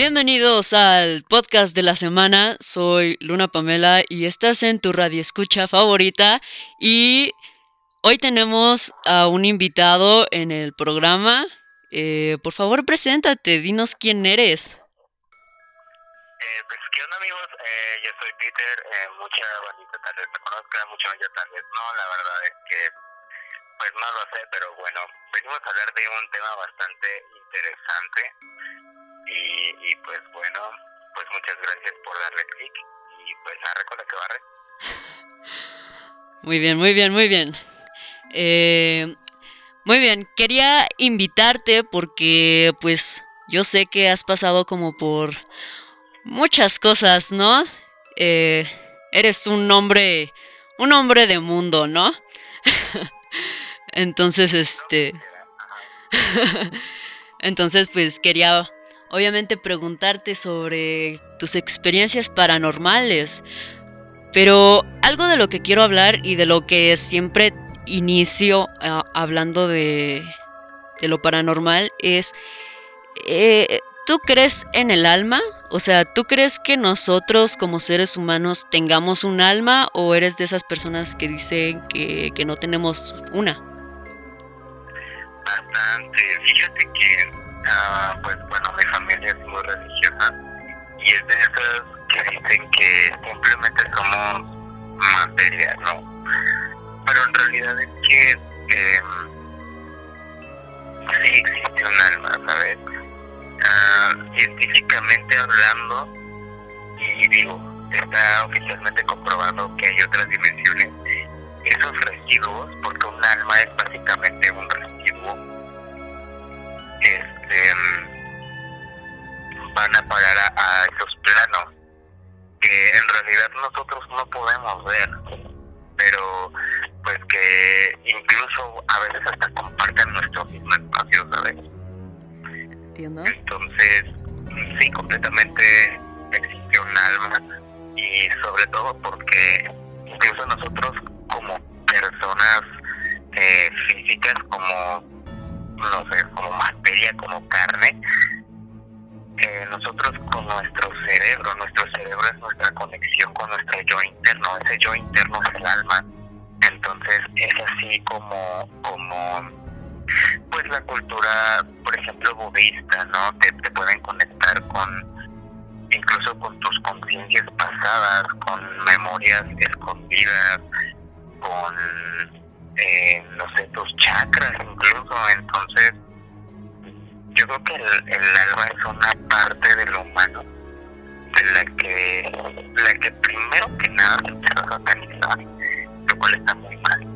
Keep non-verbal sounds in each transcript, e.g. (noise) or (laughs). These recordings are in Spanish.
Bienvenidos al podcast de la semana. Soy Luna Pamela y estás en tu radio escucha favorita. Y hoy tenemos a un invitado en el programa. Eh, por favor, preséntate, dinos quién eres. Eh, pues, ¿qué onda, amigos? Eh, yo soy Peter. Eh, mucha bandita tal vez me conozca, mucha ya tal vez no. La verdad es que, pues no lo sé, pero bueno, venimos a hablar de un tema bastante interesante. Y, y pues bueno, pues muchas gracias por darle clic. Y pues arre con la que barre. Muy bien, muy bien, muy bien. Eh, muy bien, quería invitarte porque pues yo sé que has pasado como por muchas cosas, ¿no? Eh, eres un hombre, un hombre de mundo, ¿no? (laughs) Entonces, este... (laughs) Entonces, pues quería obviamente preguntarte sobre tus experiencias paranormales. Pero algo de lo que quiero hablar y de lo que siempre inicio uh, hablando de, de, lo paranormal es, eh, ¿tú crees en el alma? O sea, ¿tú crees que nosotros como seres humanos tengamos un alma o eres de esas personas que dicen que, que no tenemos una? Bastante. Fíjate que, uh, pues bueno, mi familia es muy religiosa y es de esas que dicen que simplemente somos materia, ¿no? Pero en realidad es que eh, sí existe un alma, ¿sabes? Uh, científicamente hablando, y digo, está oficialmente comprobado que hay otras dimensiones, esos residuos, porque un alma es básicamente un residuo, este, van a parar a, a esos planos que en realidad nosotros no podemos ver, pero pues que incluso a veces hasta comparten nuestro mismo espacio, ¿sabes? Entiendo. Entonces, sí, completamente existe un alma y sobre todo porque incluso nosotros como personas eh, físicas, como, no sé, como materia, como carne, eh, nosotros con nuestro cerebro, nuestro cerebro es nuestra conexión con nuestro yo interno, ese yo interno es el alma, entonces es así como, como pues la cultura, por ejemplo, budista, ¿no? Te, te pueden conectar con, incluso con tus conciencias pasadas, con memorias escondidas, con, eh, no sé, tus chakras incluso, entonces yo creo que el, el, alma es una parte de lo humano de la que la que primero que nada se empieza a satanizar lo cual está muy mal.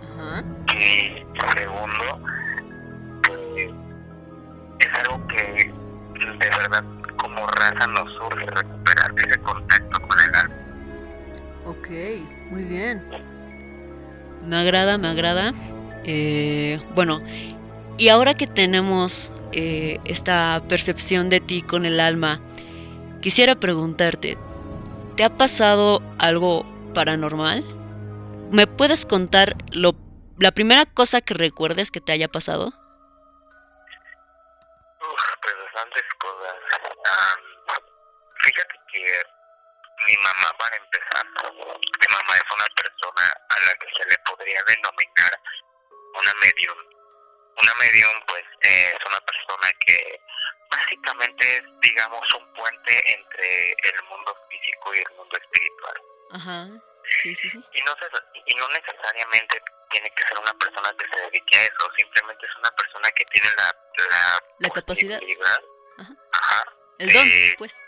Uh -huh. y segundo pues, es algo que de verdad como raza nos surge recuperar ese contacto con el alma. Ok muy bien me agrada me agrada eh, bueno y ahora que tenemos eh, esta percepción de ti con el alma, quisiera preguntarte, ¿te ha pasado algo paranormal? ¿Me puedes contar lo, la primera cosa que recuerdes que te haya pasado? Uf, pues bastantes cosas. Um, fíjate que mi mamá, para empezar, mi mamá es una persona a la que se le podría denominar una medium una medium pues eh, es una persona que básicamente es digamos un puente entre el mundo físico y el mundo espiritual Ajá. Sí, sí, sí. y no y no necesariamente tiene que ser una persona que se dedique a eso simplemente es una persona que tiene la la, la capacidad Ajá. El don de, pues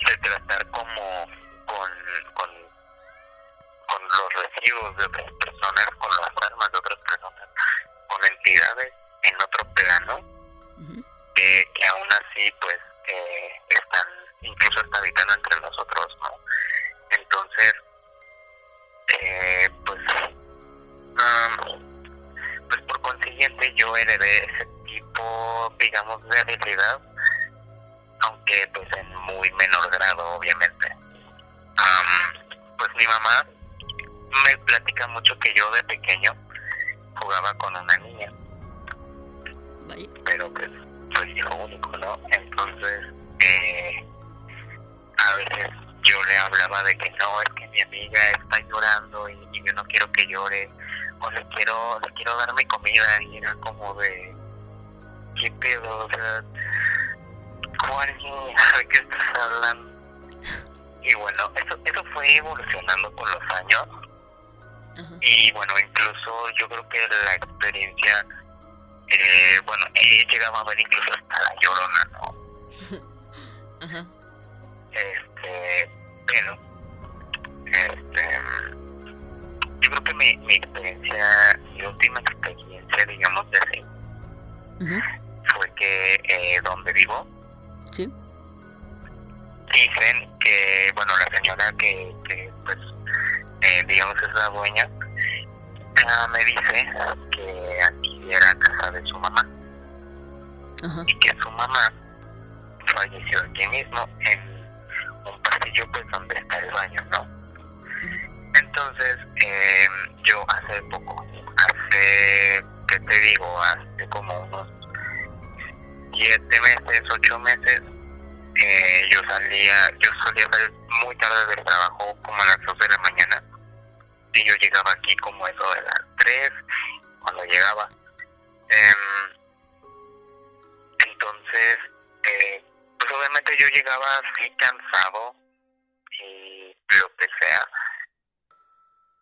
de tratar como con con con los residuos de otras personas, con las almas de otras personas, con entidades en otro plano, uh -huh. que, que, aún así pues eh, están, incluso están habitando entre nosotros, ¿no? Entonces, eh, pues, um, pues por consiguiente yo heredé ese tipo, digamos, de habilidad, aunque pues en muy menor grado, obviamente. Um, pues mi mamá me platica mucho que yo de pequeño jugaba con una niña. Pero pues soy hijo único, ¿no? Entonces, eh, a veces yo le hablaba de que no, es que mi amiga está llorando y, yo no quiero que llore, o le quiero, le quiero dar mi comida, y era como de, ¿qué pedo? O sea, ¿cuál (laughs) ¿De qué estás hablando? Y bueno, eso, eso fue evolucionando con los años. Y bueno, incluso yo creo que la experiencia, eh, bueno, he llegado a ver incluso hasta la llorona, ¿no? Este, pero, este, yo creo que mi, mi experiencia, mi última experiencia, digamos de así, fue que eh, donde vivo, ¿Sí? dicen que, bueno, la señora que, que pues, eh, digamos es la dueña, ah, me dice que aquí era casa de su mamá y que su mamá falleció aquí mismo en un pasillo pues donde está el baño, ¿no? Entonces, eh, yo hace poco, hace, ¿qué te digo? Hace como unos siete meses, ocho meses, eh, yo salía, yo solía muy tarde del trabajo, como a las dos de la mañana, y yo llegaba aquí como eso de las tres, cuando llegaba. Em, entonces, eh, pues obviamente yo llegaba así cansado y lo que sea,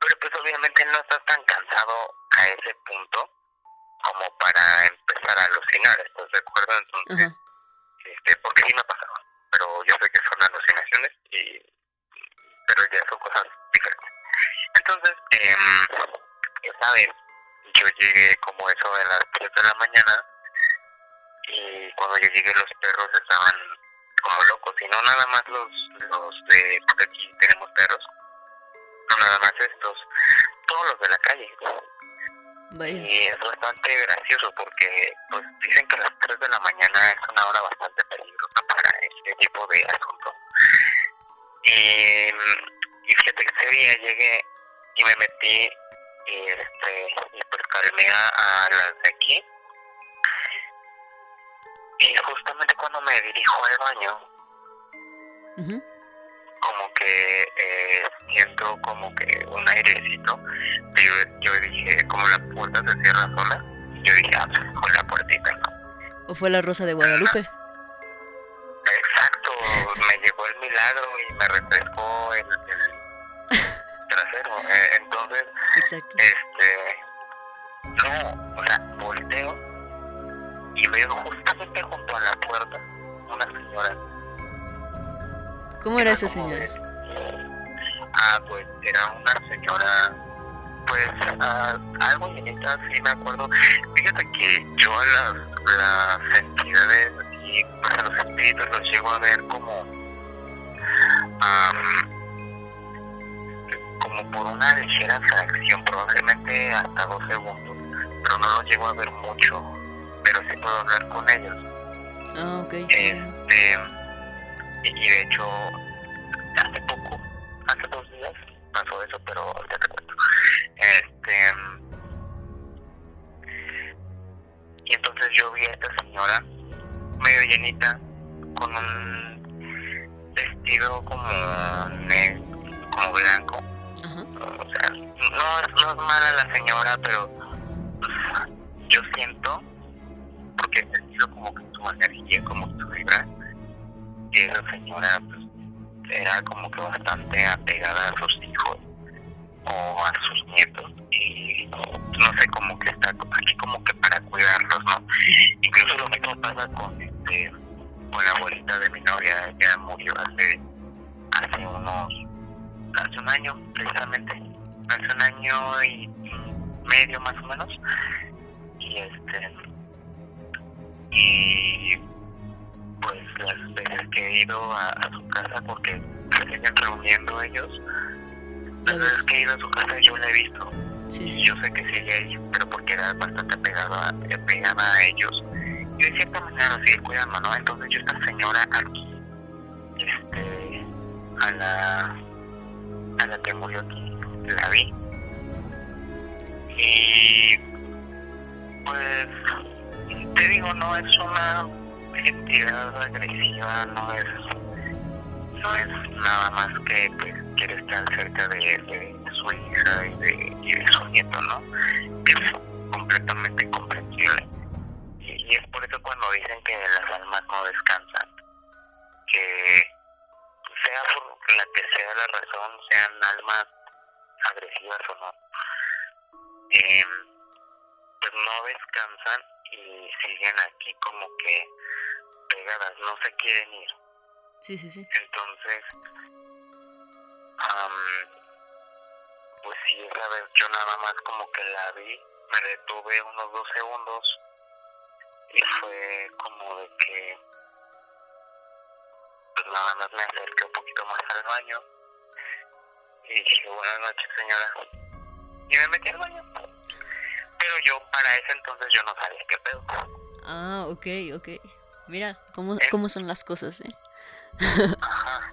pero pues obviamente no estás tan cansado a ese punto como para empezar a alucinar, ¿estás de acuerdo? Entonces, este, porque sí me ha pasado, pero yo sé que son alucinaciones y pero ya son cosas diferentes. Entonces, eh, esa vez yo llegué como eso de las 3 de la mañana y cuando yo llegué los perros estaban como locos y no nada más los los de porque aquí tenemos perros no nada más estos todos los de la calle y es bastante gracioso porque pues dicen que las 3 de la mañana es una hora bastante peligrosa para este tipo de asuntos y, y fíjate que ese día llegué y me metí y este y pues calmé a las de aquí. Y justamente cuando me dirijo al baño, como que eh, siento como que un airecito. Yo, yo dije, como la puerta se cierra sola, yo dije, ah, con la puertita, ¿no? ¿O fue la Rosa de Guadalupe? Exacto, me llegó el milagro y me refrescó el, (laughs) trasero. Eh, entonces, Exacto. este, no, o sea, volteo y veo justamente junto a la puerta una señora. ¿Cómo era, esa señora? Ah, pues era una señora, pues ah, algo llenita, sí me acuerdo. Fíjate que yo a las, las entidades y pues a los espíritus los llego a ver como, como por una ligera fracción, probablemente hasta dos segundos, pero no los llego a ver mucho pero sí puedo hablar con ellos. Ah, ok. Este, y de hecho, hace poco, pasó eso, pero ahorita te cuento. Este, y entonces yo vi a esta señora medio llenita con un vestido como negro, como blanco. O sea, no, no es mala la señora, pero yo siento porque he sentido como que su energía, como su vibra, que esa señora pues, era como que bastante apegada a sus hijos o a sus nietos y no sé como que está aquí como que para cuidarlos no incluso lo mismo pasa con este con la abuelita de mi novia ella murió hace hace unos hace un año precisamente hace un año y medio más o menos y este y pues las veces que he ido a, su casa porque se siguen reuniendo ellos. Las veces que he ido a su casa yo la he visto. Y yo sé que sigue ahí pero porque era bastante pegada apegada a ellos. Y de cierta manera sigue cuidando no entonces yo esta señora aquí este a la a la que murió aquí la vi. Y pues te digo, no es una entidad agresiva no es no es nada más que pues quiere estar cerca de, su hija y de, su nieto, ¿no? Es completamente comprensible. Y, y es por eso cuando dicen que las almas no descansan, que sea por la que sea la razón, sean almas agresivas o no, eh, pues no descansan y siguen aquí como que pegadas, no se quieren ir. Sí, sí, sí. Entonces, am, pues sí, esa vez yo nada más como que la vi, me detuve unos dos segundos y fue como de que pues nada más me acerqué un poquito más al baño y dije buenas noches señora y me metí al baño pero yo para ese entonces yo no sabía qué pedo Ah, ok, ok. Mira cómo, Eh. cómo son las cosas, ¿eh? Ajá.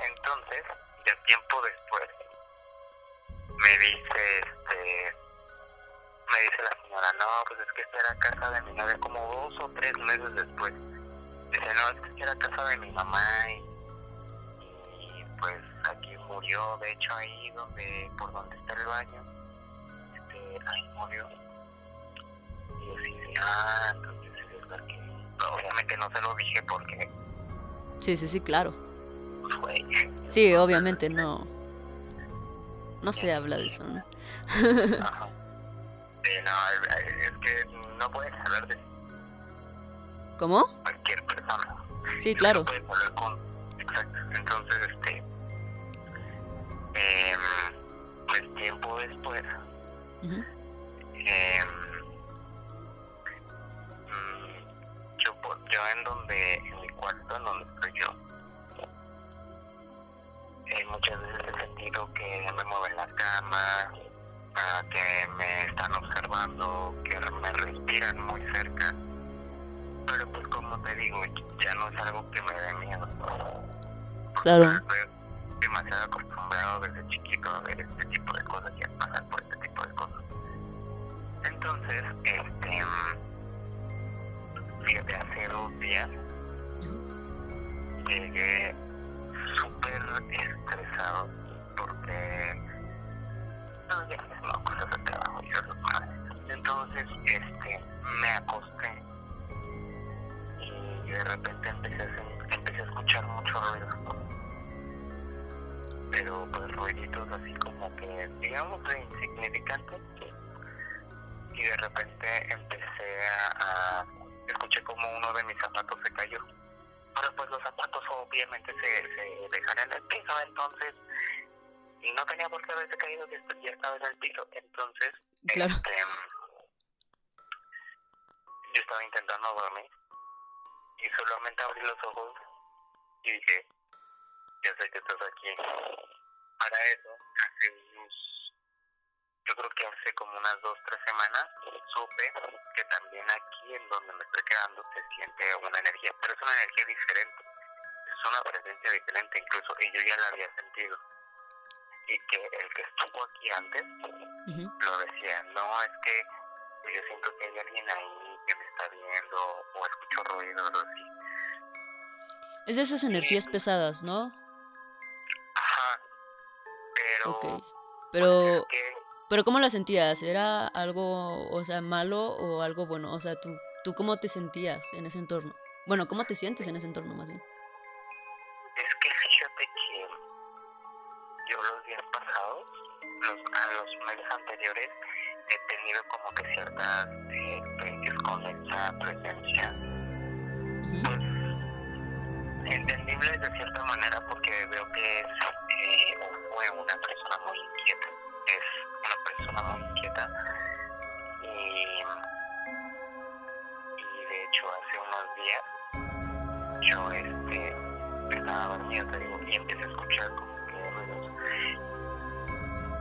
Entonces, ya tiempo después, me dice, este, me dice la señora, no, pues es que esta era casa de mi novia, como dos o tres meses después. Dice, no, es que esta era casa de mi mamá y, y pues aquí murió, de hecho ahí donde, por donde está el baño, este, ahí murió. Ah, entonces es la que, obviamente no se lo dije porque, Sí, sí, sí, claro. pues, güey, Sí, obviamente no. No se habla de eso, ¿no? Ajá. Sí, no, es, que no puedes hablar de ¿Cómo? cualquier persona. Sí, No claro. puedes hablar con. Exacto. Entonces, este. em, pues tiempo después, Ujú. em, mm, yo, en donde, en mi cuarto, en donde estoy yo, eh, muchas veces he sentido que me mueven la cama, ah, que me están observando, que me respiran muy cerca. Pero pues como te digo, ya no es algo que me dé miedo. Claro. Estoy demasiado acostumbrado desde chiquito a ver este tipo de cosas y a pasar por este tipo de cosas. Entonces, este, mm, fíjate, hace dos días llegué súper estresado porque no, ya no, cosas de trabajo y esas madres. Entonces, este, me acosté y de repente empecé a, empecé a escuchar mucho ruido. Pero pues ruiditos así como que, digamos, de insignificantes. Y de repente empecé a escuché como uno de mis zapatos se cayó. Pero pues los zapatos obviamente se, se dejan en el piso, entonces no tenía por qué haberse caído, est- ya estaba en el piso. Entonces, Claro. este, yo estaba intentando dormir y solamente abrí los ojos y dije, ya sé que estás aquí. Para eso, hace unos, yo creo que hace como unas dos, tres semanas, supe que también aquí en donde me estoy quedando se siente una energía, pero es una energía diferente, es una presencia diferente incluso, y yo ya la había sentido. Y que el que estuvo aquí antes lo decía, no, es que yo siento que hay alguien ahí que me está viendo o escucho ruidos o así. Es de esas energías pesadas, ¿no? Ajá, pero... Pues, es que pero ¿cómo la sentías? ¿Era algo, o sea, malo o algo bueno? O sea, ¿tú, ¿tú cómo te sentías en ese entorno? Bueno, ¿cómo te sientes en ese entorno más bien? Es que fíjate que yo los días pasados, los, a los meses anteriores, he tenido como que ciertas eh, experiencias con esa presencia, pues entendibles de cierta manera porque veo que es eh, fue una persona muy inquieta, es una persona muy inquieta y, de hecho hace unos días yo este estaba dormido te digo y empecé a escuchar como que ruidos.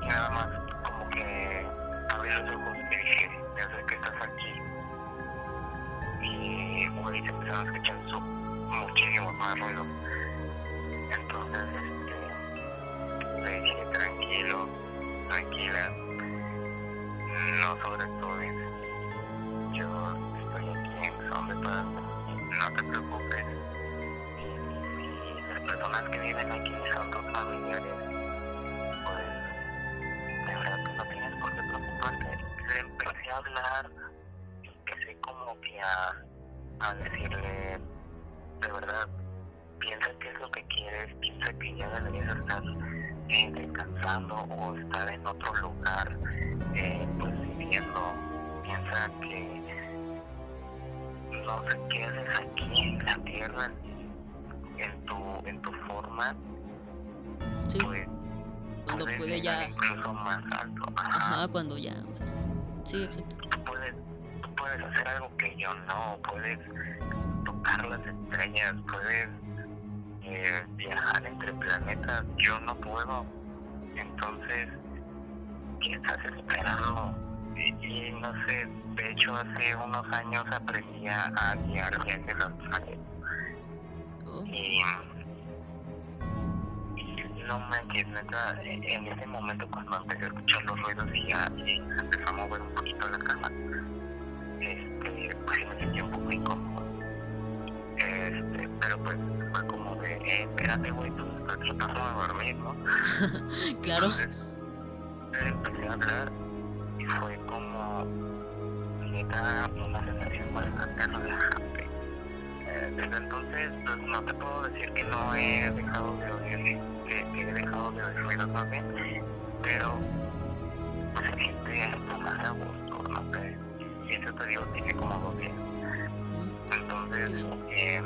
Y nada más como que abrí los ojos y dije ya sé que estás aquí y güey se empezaron a escuchar su, muchísimo más ruido. Entonces este le dije tranquilo tranquila yo sobreestoy. Yo estoy aquí en son de. No te preocupes. Las personas que viven aquí son tus familiares. Pues, de verdad, no tienes por qué preocuparte. Le empecé a hablar más alto. Ajá, cuando ya. O sea, sí, exacto. tú puedes, tú puedes hacer algo que yo no, puedes tocar las estrellas, puedes eh, viajar entre planetas, yo no puedo. Entonces, ¿qué estás esperando? Y, y no sé, de hecho hace unos años aprendí a, guiar viajes astrales Oh, y no manches, neta, en ese momento cuando empecé a escuchar los ruidos y ya y empezó a mover un poquito la cama, este, pues me sentí un poco incómodo. Este, pero pues fue como de, eh, espérate güey, pues estoy tratando de dormir, ¿no? (laughs) claro. Entonces, empecé a hablar y fue como, neta, una sensación bastante relajante. Desde entonces, pues no te puedo decir que no he dejado de oír, que, he dejado de oír ruidos más bien, pero pues, se siente hasta más a gusto, no sé. Y eso te digo, tiene como dos días. Entonces, eh,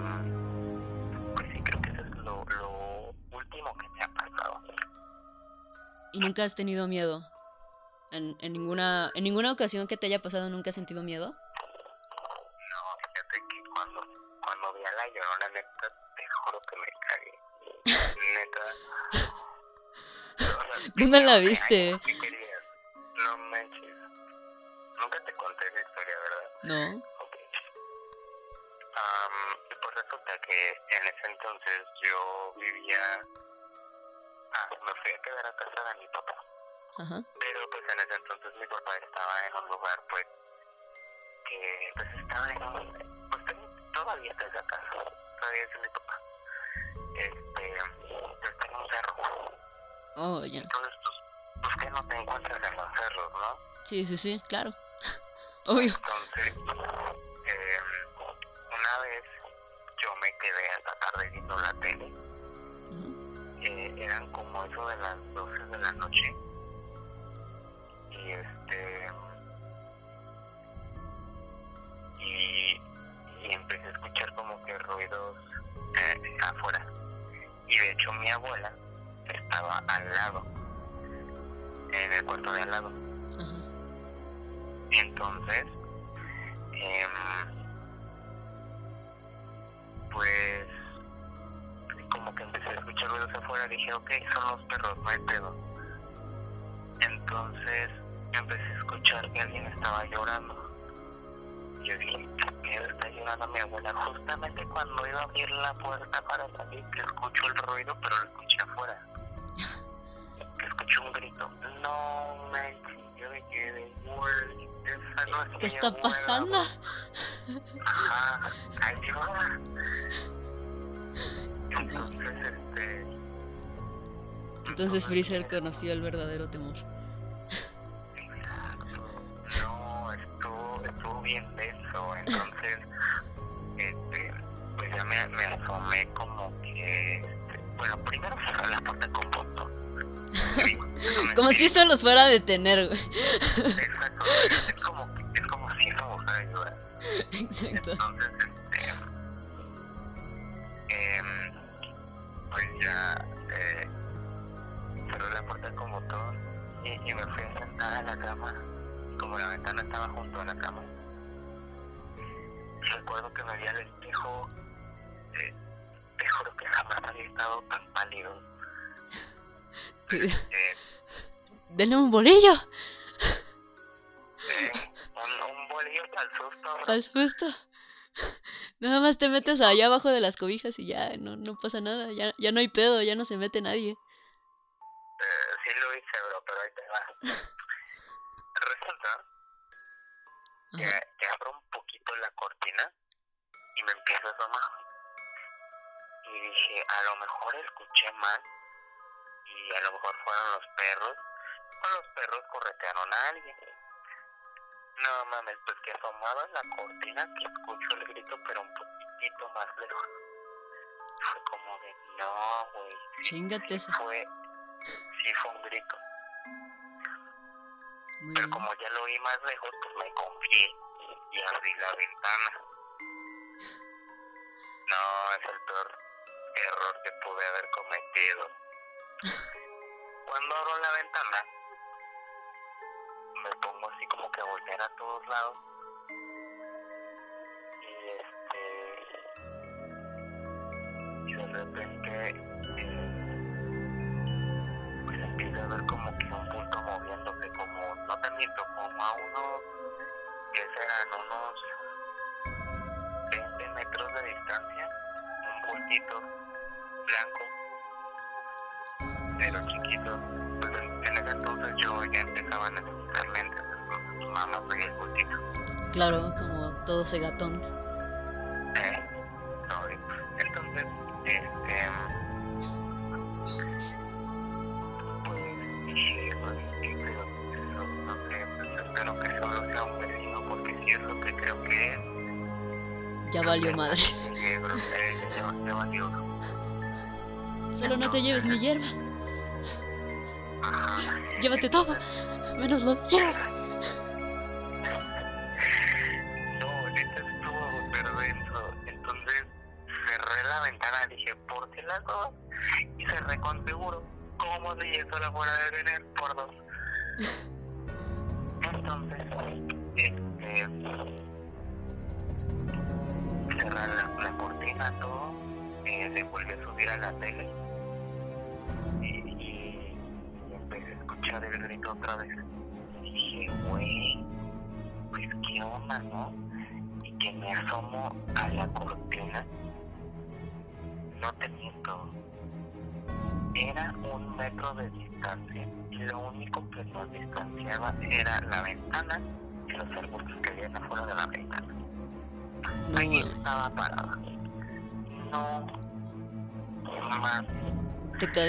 pues sí, creo que eso es lo, lo último que me ha pasado. ¿Y nunca has tenido miedo? ¿En, en, ninguna, ¿En ninguna ocasión que te haya pasado nunca has sentido miedo? O sea, ¿Dónde la viste? No manches. Nunca te conté esa historia, ¿verdad? No. Ok. Y pues resulta que en ese entonces yo vivía... Ah, me fui a quedar a casa de mi papá. Ajá. Pero pues en ese entonces mi papá estaba en un lugar pues que pues estaba en un pues todavía está esa casa, todavía es mi papá. Oh, ya. Entonces pues, pues que no te encuentras en los cerros, ¿no? Sí, sí, sí, claro. (laughs) Obvio. Entonces, eh, una vez yo me quedé hasta tarde viendo la tele, Ujú. eh, eran como eso de las 12 de la noche, y este, y, y empecé a escuchar como que ruidos eh, afuera, y de hecho mi abuela al lado, en el cuarto de al lado. Ajá. Entonces, em, pues, como que empecé a escuchar ruidos afuera, dije, ok, son los perros, no hay pedo. Entonces, empecé a escuchar que alguien estaba llorando. Yo dije, ¿qué está llorando mi abuela? Justamente cuando iba a abrir la puerta para salir, que escucho el ruido, pero lo escuché afuera. Güey, esa no es ¿Qué está pasando? Ajá, ayuda. Entonces, este. Entonces Freezer conoció el verdadero temor. Exacto. No, estuvo, estuvo bien denso. Entonces, este, pues ya me, me asomé como que. Este, bueno, primero cerré la puerta con punto. (laughs) Como si eso los fuera a detener, güey. Denle un bolillo. eh, un, un bolillo para el susto. bro. Al susto. Nada más te metes allá abajo de las cobijas y ya no, no pasa nada. Ya, ya no hay pedo, ya no se mete nadie. Eh, sí lo hice, bro, pero ahí te va. (laughs) Resulta que, que abro un poquito la cortina y me empiezo a asomar. Y dije, a lo mejor escuché mal y a lo mejor fueron los perros o los perros corretearon a alguien. No mames, pues que asomado en la cortina que escucho el grito, pero un poquitito más lejos. Fue como de, no, güey. Chingate esa. Fue, sí fue un grito. Muy Pero bien. como ya lo oí más lejos, pues me confié y abrí la ventana. No, es el peor error que pude haber cometido. (laughs) Cuando abro la ventana, me pongo así como que a voltear a todos lados. Y este. Y de repente. eh, pues empiezo a ver como que un punto moviéndose, como, no te miento, como a unos. que serán unos. 20 metros de distancia. Un puntito blanco pero chiquito. Pues en, en ese entonces yo ya empezaba a lentes, entonces veía el. Claro, como todo ese gatón. Eh, sorry. Entonces, este. Pues pues, pues espero que solo sea un vecino, porque si es lo que creo que es. Ya valió madre. bro, eh, ya, ya valió. Solo no te lleves mi hierba. Llévate todo. Menos lo hierba.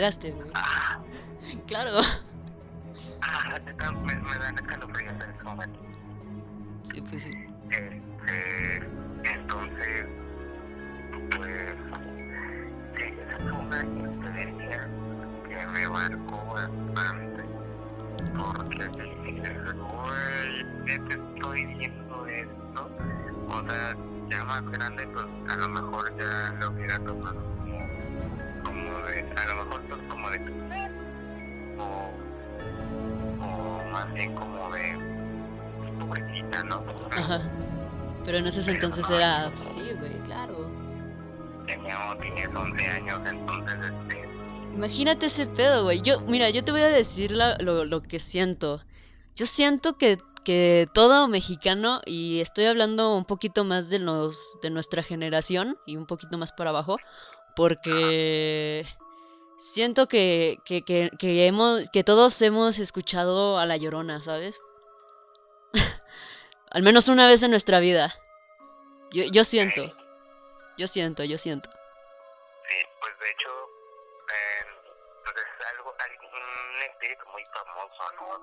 Cagaste, güey. Entonces era. Pues sí, güey, claro. Teníamos, tenías 11 años, entonces, este, Imagínate ese pedo, güey. Yo, mira, yo te voy a decir la- lo, lo que siento. Yo siento que, que todo mexicano, y estoy hablando un poquito más de los de nuestra generación y un poquito más para abajo, porque siento que, que, que, que hemos, que todos hemos escuchado a la llorona, ¿sabes? (laughs) Al menos una vez en nuestra vida. Yo, yo siento. Yo siento, yo siento. sí, pues de hecho, eh, pues es algo, un espíritu muy famoso, ¿no?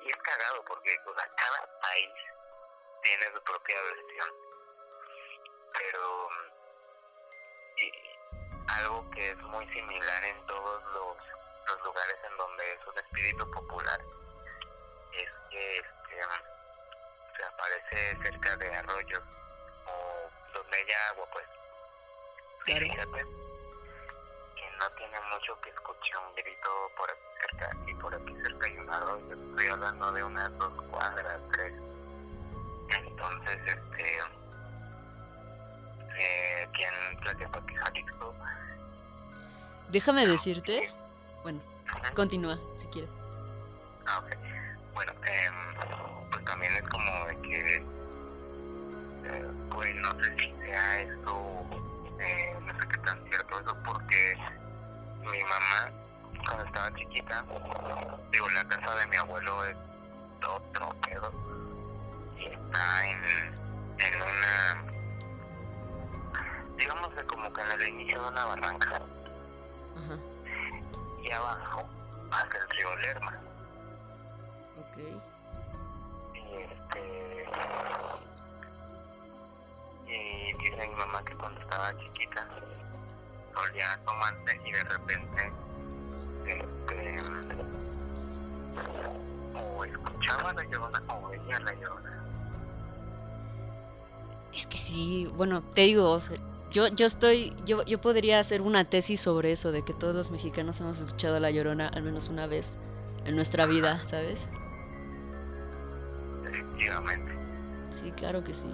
Y es cagado porque, o cada país tiene su propia versión. Pero, y algo que es muy similar en todos los, los lugares en donde es un espíritu popular es que este, se aparece cerca de arroyos haya agua, pues. Y Claro. fíjate que no tiene mucho que escuche un grito por aquí cerca y por aquí cerca hay un arroyo. Estoy hablando de unas dos cuadras, tres. Entonces, este, eh, aquí en Tlaquepaque, Jalisco, Déjame decirte. Bueno, continúa, si quieres. Ah, ok. Bueno, em, pues también es como de que, eh, pues no sé si sea eso, eh, no sé qué tan cierto eso, porque mi mamá, cuando estaba chiquita, digo, la casa de mi abuelo es otro pedo, y está en, en una, digamos que como que en el inicio de una barranca, y abajo pasa el río Lerma. Ok. y este prima que cuando estaba chiquita solía tomarse y de repente este o escuchaba la llorona o veía la llorona. Es que sí, bueno, te digo, yo, yo estoy, yo, yo podría hacer una tesis sobre eso, de que todos los mexicanos hemos escuchado a la llorona al menos una vez en nuestra vida, ¿sabes? Efectivamente. Sí, claro que sí.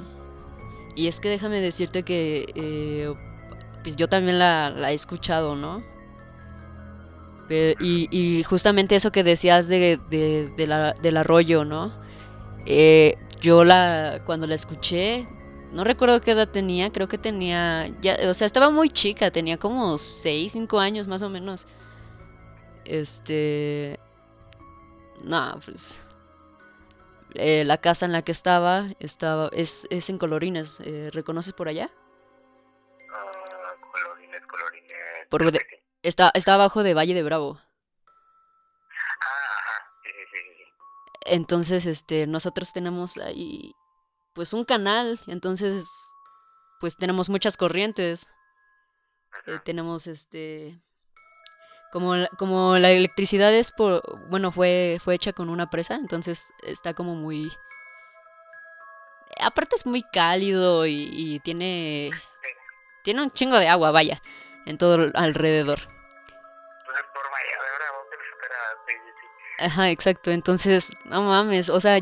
Y es que déjame decirte que eh, pues yo también la, he escuchado, ¿no? Y, y, justamente eso que decías de, de, del arroyo, ¿no? Eh, yo la cuando la escuché, no recuerdo qué edad tenía, creo que tenía, ya, o sea, estaba muy chica, tenía como 6, 5 años más o menos. Este... No, pues... Eh, la casa en la que estaba, estaba es, es en Colorines, eh, ¿reconoces por allá? Uh, colorines, colorines. Por, Está, está abajo de Valle de Bravo. Entonces, este, nosotros tenemos ahí, pues, un canal. Entonces, pues, tenemos muchas corrientes. Eh, tenemos, este, como, como la electricidad es por, bueno, fue, fue hecha con una presa. Entonces, está como muy... Aparte es muy cálido y, y tiene... Tiene un chingo de agua, vaya en todo alrededor. Ajá, exacto. Entonces, no mames, o sea,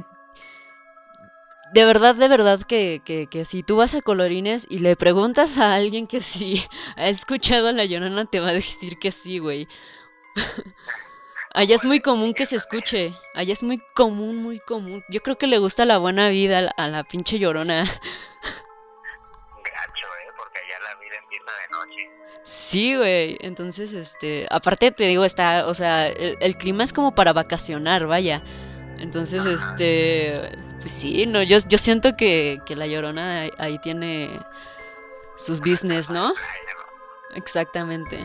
de verdad, de verdad que, que, que, si tú vas a Colorines y le preguntas a alguien que si (laughs) ha escuchado a La Llorona, te va a decir que sí, güey. (laughs) Allá es muy común que se escuche. Allá es muy común, muy común. Yo creo que le gusta la buena vida a la, a la pinche Llorona. Sí, güey. Entonces, este, aparte te digo, está, o sea, el, clima es como para vacacionar, vaya. Entonces, este, pues sí, no, yo, yo siento que, que la Llorona ahí, tiene sus business, ¿no? Exactamente.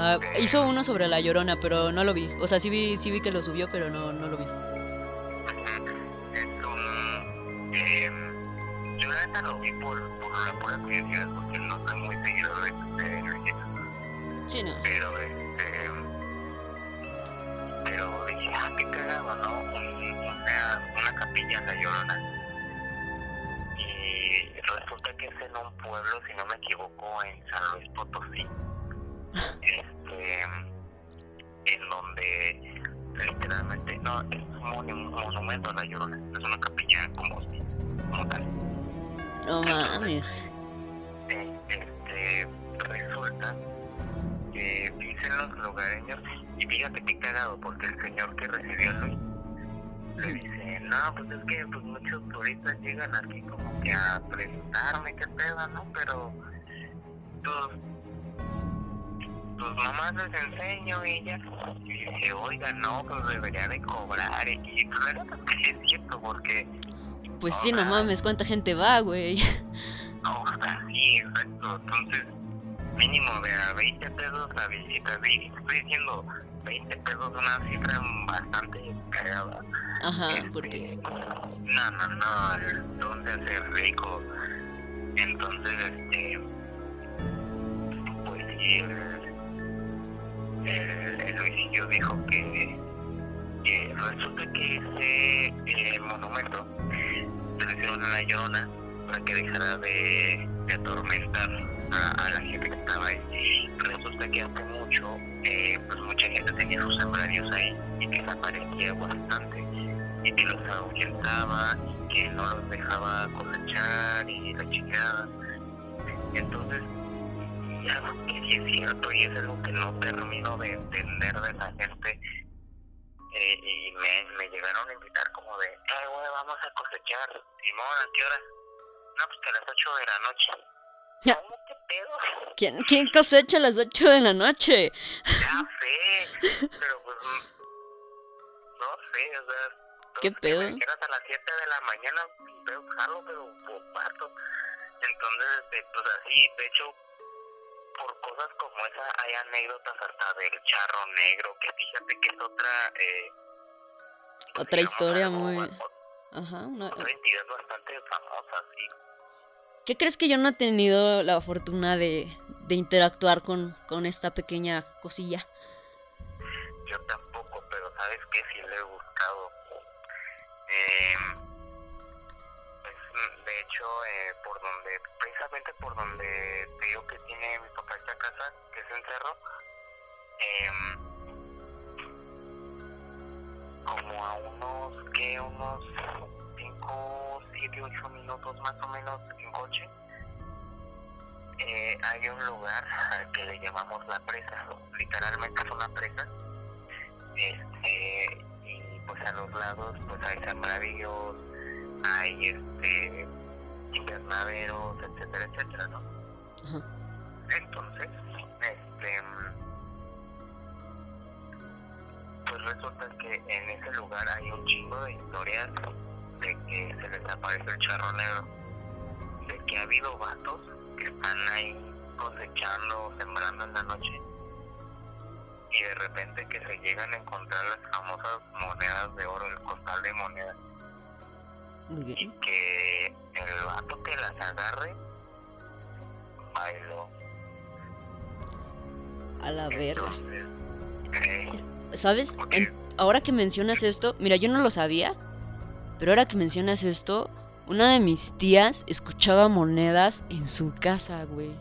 Ah, hizo uno sobre la llorona, pero no lo vi. O sea, sí vi, sí vi que lo subió, pero no, no lo vi. Es un. Eh, yo la neta lo vi por, por la pura curiosidad, porque no soy muy seguidor de, de Sí, no. Pero, este. Pero dije, ah, qué cagado, ¿no? Un, una, una capilla en la llorona. Y resulta que es en un pueblo, si no me equivoco, en San Luis Potosí (laughs) este, en donde literalmente no es un monumento a la llorona, es una capilla como, como tal. No mames. Este, resulta que dicen los lugareños, y fíjate qué cagado, porque el señor que recibió a Luis le dice, no, pues es que pues muchos turistas llegan aquí como que a preguntarme qué pedo, ¿no? Pero pues pues nomás les enseño y ya. Y dice, oiga, no, pues debería de cobrar. Y pues la verdad es que es cierto, porque. Pues sí, no mames, ¿cuánta gente va, güey? (laughs) No, sí, exacto. Entonces, mínimo de a 20 pesos la visita. Sí, estoy diciendo 20 pesos, una cifra bastante cagada. Ajá, este, porque. No, no, no, ¿dónde hacer rico? Entonces, este. Pues sí, el, Luisillo dijo que, resulta que ese eh, monumento le hicieron a la Llorona para que dejara de, atormentar a, la gente que estaba ahí. Resulta que hace mucho, eh, pues mucha gente tenía sus sembrarios ahí y que se aparecía bastante y que los ahuyentaba y que no los dejaba cosechar y la chingada. Entonces algo que sí es cierto y es algo que no termino de entender de la gente. Eh, y me, me llegaron a invitar como de, eh, güey, vamos a cosechar. Simón, ¿a qué hora? No, pues que a las 8 de la noche. ¿Cómo te pedo? ¿Quién, ¿Quién cosecha a las 8 de la noche? Ya sé, pero pues no sé, o sea, ¿Qué pedo? Si a las 7 de la mañana, veo jalo, pero bombazo. Entonces, este, pues así, de hecho, por cosas como esa hay anécdotas hasta del charro negro, que fíjate que es otra... Eh, pues, otra historia muy... Ajá, una... Otra entidad bastante famosa, sí. ¿Qué crees que yo no he tenido la fortuna de, de interactuar con, con esta pequeña cosilla? Yo tampoco, pero sabes que sí le he buscado. Eh, de hecho, eh, por donde, precisamente por donde te digo que casa, que es en Cerro, eh, como a unos, que unos 5, 7, 8 minutos más o menos en coche, eh, hay un lugar al que le llamamos la presa, literalmente es una presa, este, y pues a los lados pues hay sembradíos, hay este invernaderos, etcétera, etcétera, ¿no? Entonces, resulta que en ese lugar hay un chingo de historias de que se les aparece el charro negro, de que ha habido vatos que están ahí cosechando, sembrando en la noche y de repente que se llegan a encontrar las famosas monedas de oro, el costal de monedas. Y que el vato que las agarre, bailó. A la verga. ¿Sabes? ahora que mencionas esto, mira, yo no lo sabía, pero ahora que mencionas esto, una de mis tías escuchaba monedas en su casa, güey.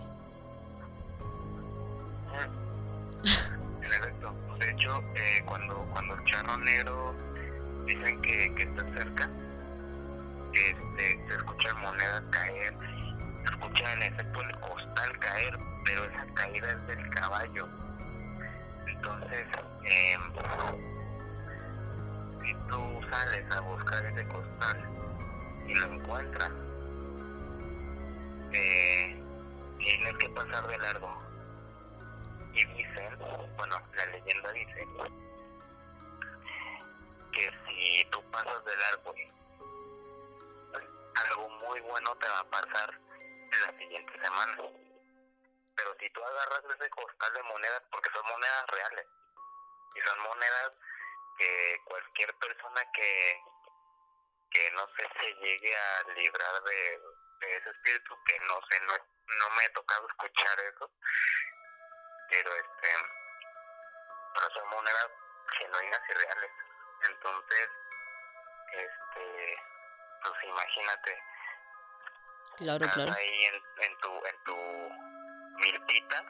En efecto. De hecho, eh, cuando, cuando el charro negro dicen que, que está cerca, este, se escuchan monedas caer, se escucha en efecto el costal caer, pero esa caída es del caballo. Entonces, eh, si tú sales a buscar ese costal y lo encuentras, eh, tienes que pasar de largo. Y dicen, bueno, la leyenda dice que si tú pasas de largo, algo muy bueno te va a pasar en la siguiente semana. Pero si tú agarras ese costal de monedas, porque son monedas reales, y son monedas que cualquier persona que que no sé se llegue a librar de, ese espíritu que no sé no no me he tocado escuchar eso pero este pero son monedas genuinas y reales. Entonces este pues imagínate. Claro claro. ahí en, en tu en tu milpita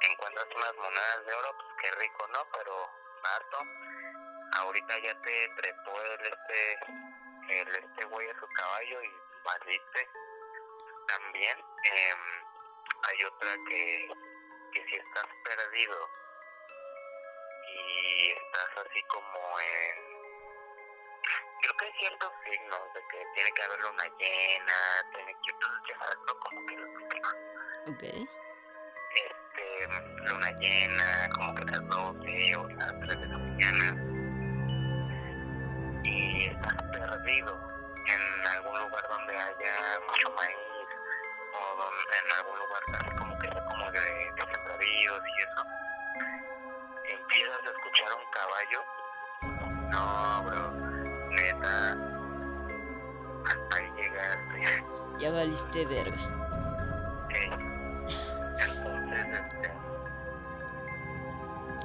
encuentras unas monedas de oro pues qué rico no pero harto. Ahorita ya te trepó el este el este güey a su caballo y valiste también eh, hay otra que que si estás perdido y estás así como en creo que hay ciertos signos de que tiene que haber una llena tiene que ¿no? como que ok. Este luna llena como que las 12 o las 3 de la mañana. Y estás perdido en algún lugar donde haya mucho maíz o donde, en algún lugar así como que sea como de, de sembradíos y eso. Empiezas a escuchar un caballo. No bro neta. Hasta ahí llegaste. Ya valiste verga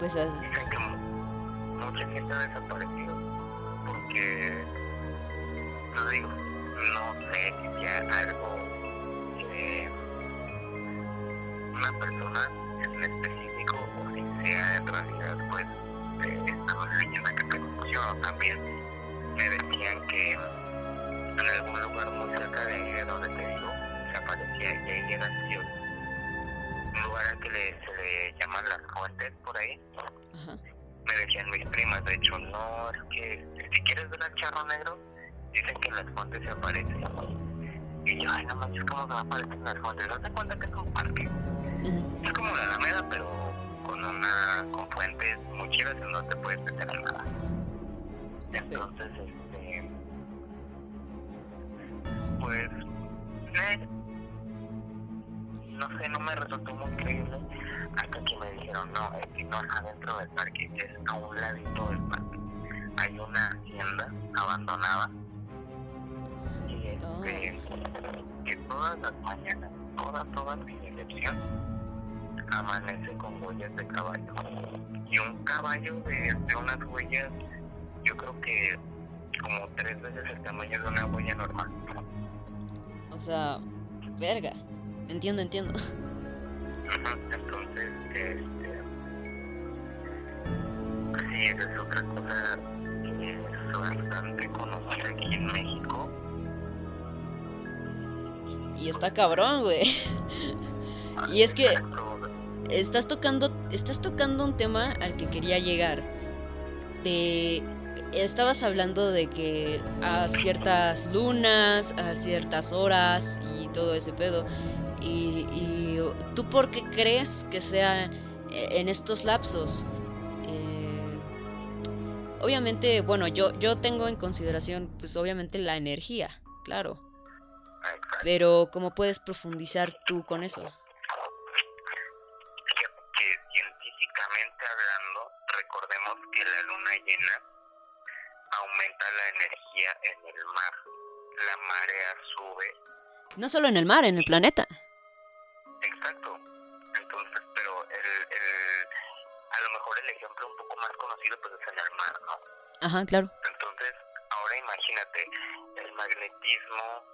pues así sé, no me resultó muy creíble hasta que me dijeron, no, es que no es adentro del parque, es a un ladito del parque. Hay una hacienda abandonada y este, que todas las mañanas, todas, todas sin excepción, amanece con huellas de caballo. Y un caballo de, de unas huellas, yo creo que como tres veces el tamaño de una huella normal. O sea, verga. Entiendo, entiendo. (laughs) Entonces, este. Sí, esa es otra cosa que es bastante conocida aquí en México. Y está cabrón, güey. (laughs) Y es que estás tocando, estás tocando un tema al que quería llegar. De estabas hablando de que a ciertas lunas, a ciertas horas y todo ese pedo. Y, tú por qué crees que sea eh, en estos lapsos? Eh, obviamente, bueno, yo, yo tengo en consideración, pues obviamente la energía, claro. Pero ¿cómo puedes profundizar tú con eso? Que científicamente hablando, recordemos que la luna llena aumenta la energía en el mar. La marea sube. No solo en el mar, en el planeta. Exacto. Entonces, pero el, el, a lo mejor el ejemplo un poco más conocido pues es en el mar, ¿no? Ajá, claro. Entonces, ahora imagínate el magnetismo,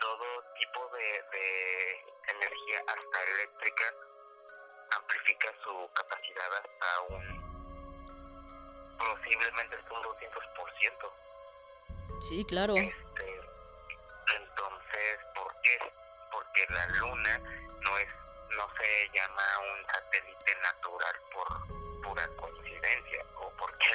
todo tipo de, de energía, hasta eléctrica, amplifica su capacidad hasta un posiblemente hasta un 200%. Sí, claro. Este, entonces, ¿por qué? Porque la luna no es no se llama un satélite natural por pura coincidencia o porque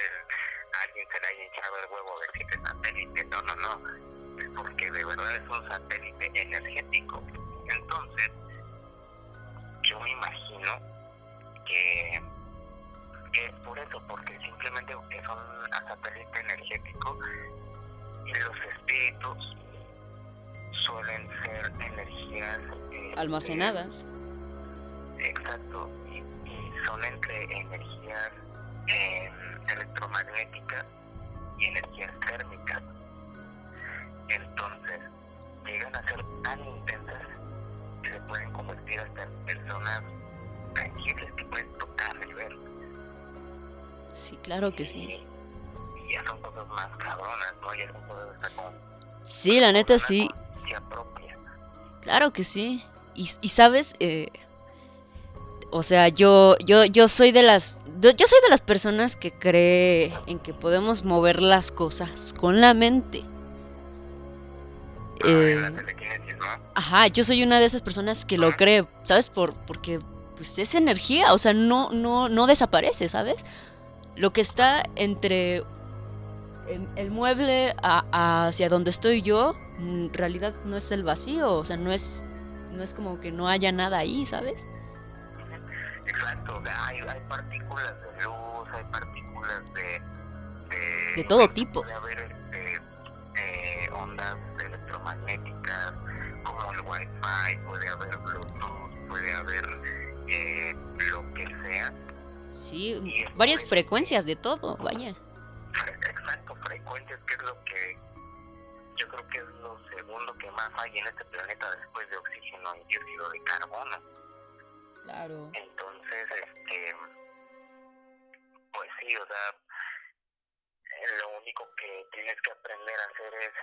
alguien se le haya hinchado el huevo ver si es satélite. No, no, no. Es porque de verdad es un satélite energético. Entonces, yo me imagino que, que es por eso, porque simplemente es un satélite energético y los espíritus suelen ser energías almacenadas. Exacto, y, son entre energías eh, electromagnéticas y energías térmicas. Entonces, llegan a ser tan intensas que se pueden convertir hasta en personas tangibles que pueden tocar y ver. Sí, claro que sí. Y ya son cosas más cabronas, ¿no? Ya son cosas hasta con... Sí, la neta sí. Propia. Claro que sí. Y, y sabes, eh, o sea, yo, yo, yo soy de las. Yo soy de las personas que cree en que podemos mover las cosas con la mente. Eh, ajá, yo soy una de esas personas que lo cree, ¿sabes? Por, porque pues es energía, o sea, no, no, no desaparece, ¿sabes? Lo que está entre el, mueble hacia donde estoy yo, en realidad no es el vacío, o sea, no es, no es como que no haya nada ahí, ¿sabes? Exacto, hay, hay partículas de luz, hay partículas de... De, de todo tipo. Puede haber este, eh, ondas electromagnéticas como el Wi-Fi, puede haber Bluetooth, puede haber eh, lo que sea. Sí, varias frecuencias de todo, vaya. Exacto, frecuencias, que es lo que yo creo que es segundo que más hay en este planeta después de oxígeno y dióxido de carbono. Claro. Entonces, este, pues sí, o sea, lo único que tienes que aprender a hacer es,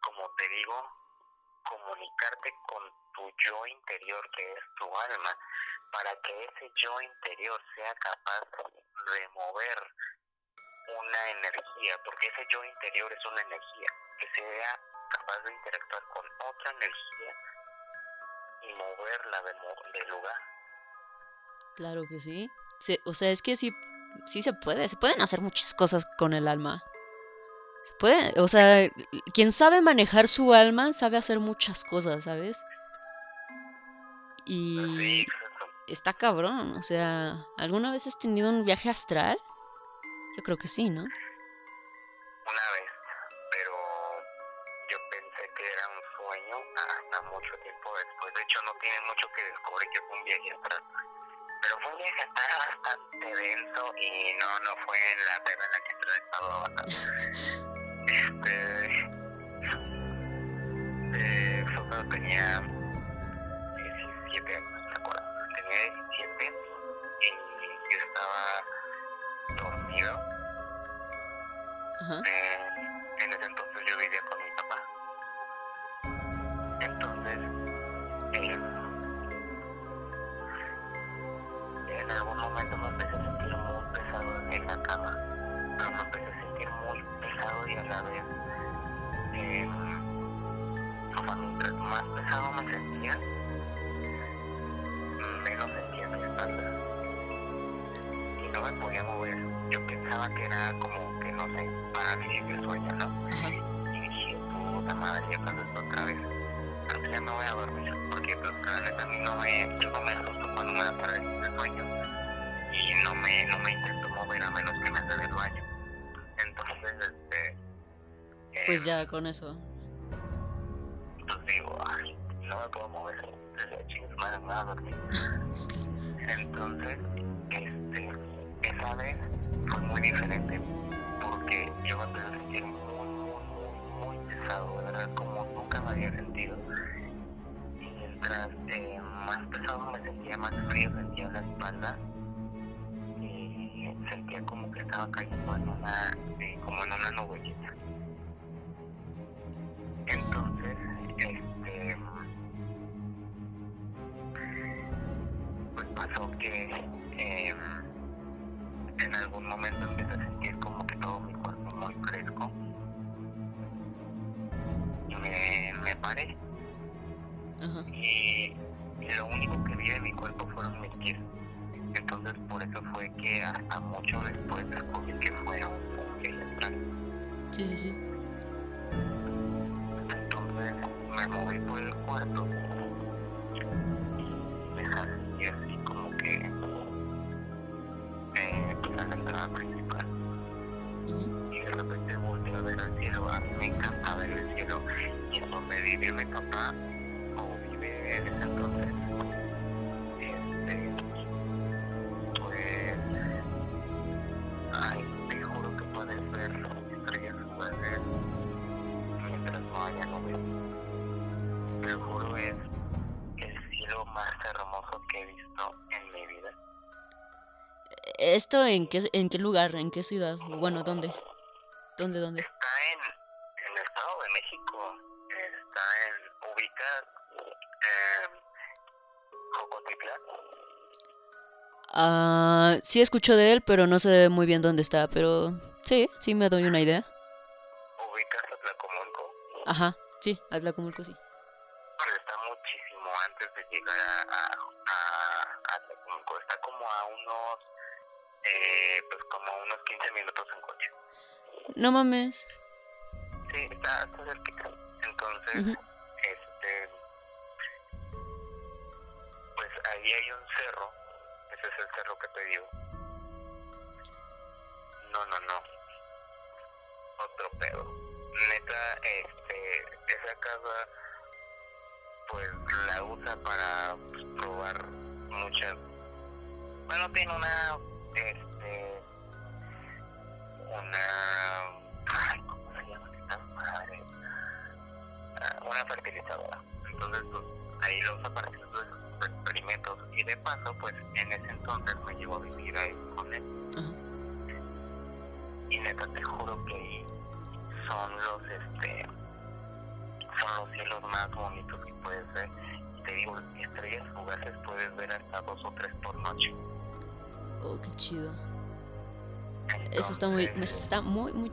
como te digo, comunicarte con tu yo interior, que es tu alma, para que ese yo interior sea capaz de mover una energía, porque ese yo interior es una energía, que sea capaz de interactuar con otra energía y moverla de, de lugar. Claro que sí. O sea, es que sí, sí se puede. Se pueden hacer muchas cosas con el alma. Se puede, o sea, quien sabe manejar su alma sabe hacer muchas cosas, ¿sabes? Y está cabrón, o sea, ¿alguna vez has tenido un viaje astral? Yo creo que sí, ¿no? Una vez hecho no tiene mucho que descubrir que fue un viaje atrás. Pero fue un viaje atrás bastante denso y no, no fue en la verdad en la que he estado (laughs) Este, con eso. Entonces, por eso fue que hasta mucho después descubrí que fue un, viaje. Sí, sí, sí. Entonces, me moví por el cuarto esto en qué, en qué lugar, en qué ciudad? Bueno, ¿dónde? ¿Dónde, dónde? Está en, en el Estado de México. Está en, ubicado en eh, Jocotitlán. Ah, sí escucho de él, pero no sé muy bien dónde está, pero sí, sí me doy una idea. ¿Ubicas Atlacomulco? Ajá, sí, Atlacomulco sí. No mames. Sí, está cerquita. Entonces, uh -huh.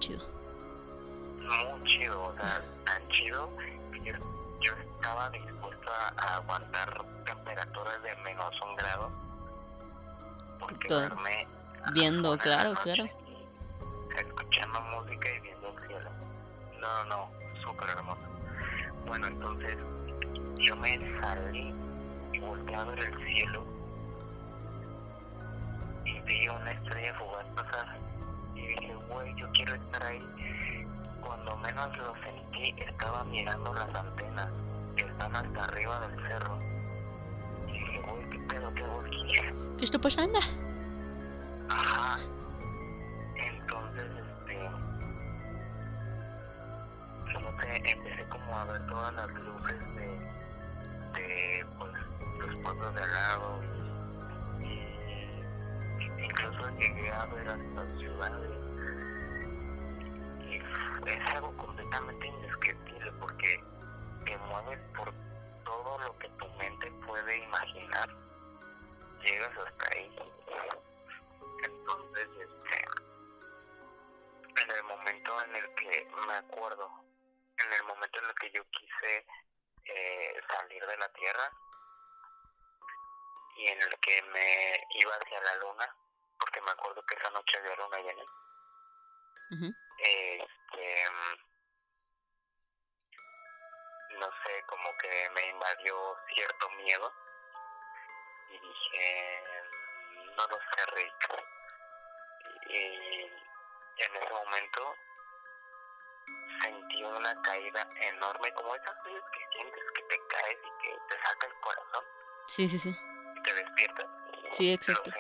chido. Muy chido, o sea, tan chido que yo, estaba dispuesto a, aguantar temperaturas de menos un grado. Porque Todo. Viendo, claro, claro. Escuchando música y viendo el cielo. No, no, no súper hermoso. Bueno, entonces yo me salí y a ver el cielo y vi una estrella fugaz pasar y dije, güey, yo quiero estar ahí. Cuando menos lo sentí, estaba mirando las antenas que están hasta arriba del cerro. Y dije, güey, qué pedo, qué bosquilla. ¿Qué está pasando? Ajá. Entonces, este. Como que empecé como a ver todas las luces de. de. pues. los pueblos de al lado Llegué a ver hasta ciudades. Y es algo completamente indescriptible porque te mueves por todo lo que tu mente puede imaginar. Llegas hasta ahí. Entonces, este, en el momento en el que me acuerdo, en el momento en el que yo quise eh, salir de la Tierra y en el que me iba hacia la Luna, porque me acuerdo que esa noche había luna llena, este, no sé, como que me invadió cierto miedo y dije, no lo sé, Rick. Y en ese momento sentí una caída enorme, como esas veces que sientes que te caes y que te saca el corazón Sí, sí, sí. y te despiertas. Sí, exacto.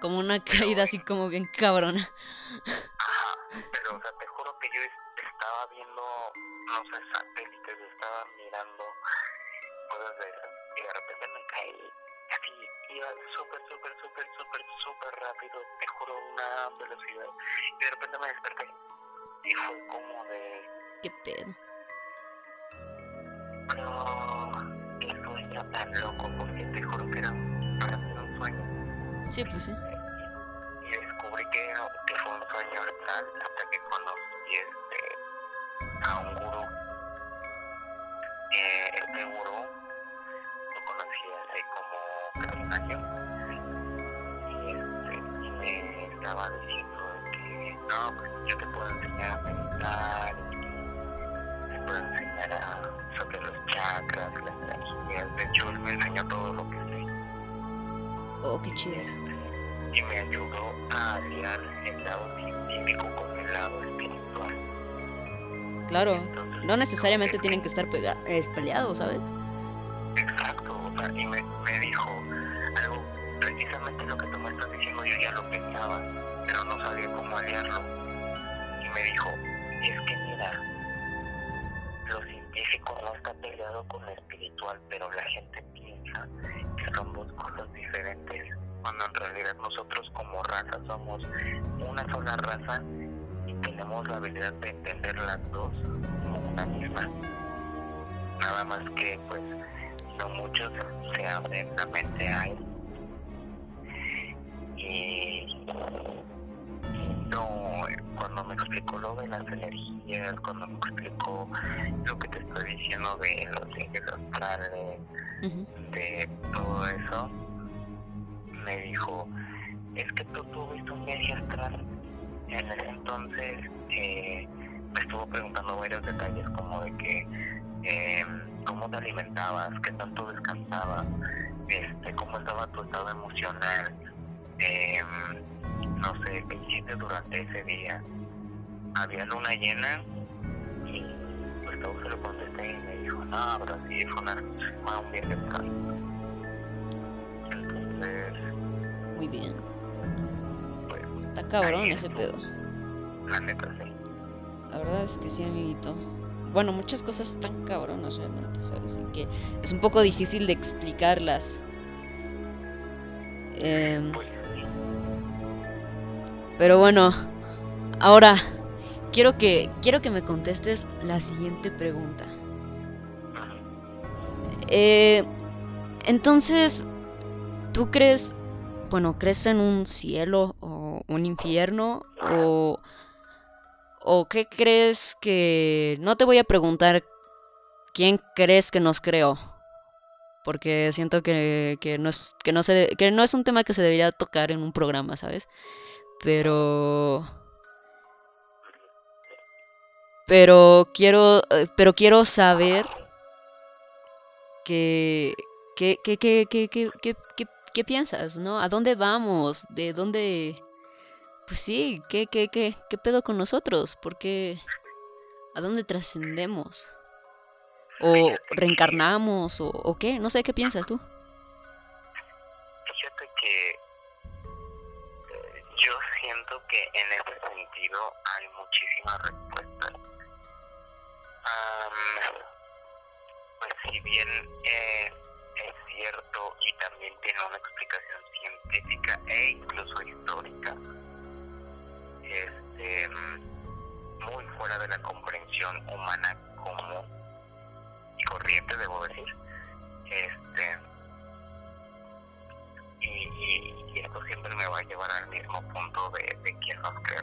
Como una caída así como bien cabrona. Ajá, pero o sea, te juro que yo es- estaba viendo, no sé, satélites, estaba mirando cosas de esas y de repente me caí. Así, iba súper, súper, súper, súper, súper rápido, te juro, una velocidad. Y de repente me desperté. Y fue como de, Qué pedo. pero eso está tan loco sueño. Sí, pues necesariamente tienen que estar pega es peleados, ¿sabes? Había luna llena y pues todo se lo contesté y me dijo, no, pero sí, fue, una, un viaje astral. Entonces, Muy bien. pues, Está cabrón ese pedo. la neta sí. La verdad es que sí, amiguito. Bueno, muchas cosas están cabronas realmente, ¿sabes? Y que es un poco difícil de explicarlas. Pues, pero bueno, ahora quiero que quiero que me contestes la siguiente pregunta. Eh, entonces, ¿tú crees, bueno, crees en un cielo o un infierno o o qué crees que no te voy a preguntar quién crees que nos creó? Porque siento que, que no es que no se que no es un tema que se debería tocar en un programa, ¿sabes? Pero pero quiero, eh, pero quiero saber que, que, que, que, que, que, que, ¿qué piensas, no? ¿A dónde vamos? ¿De dónde...? Pues sí, ¿qué, qué, qué, qué pedo con nosotros? ¿Por qué...? ¿A dónde trascendemos? ¿O reencarnamos? O, ¿O qué? No sé, ¿qué piensas tú? Fíjate que... Eh, yo siento que en ese sentido hay muchísimas respuestas pues si bien eh, es cierto y también tiene una explicación científica e incluso histórica, este, muy fuera de la comprensión humana común y corriente, debo decir. Este, y, esto siempre me va a llevar al mismo punto de, de quien nos creo.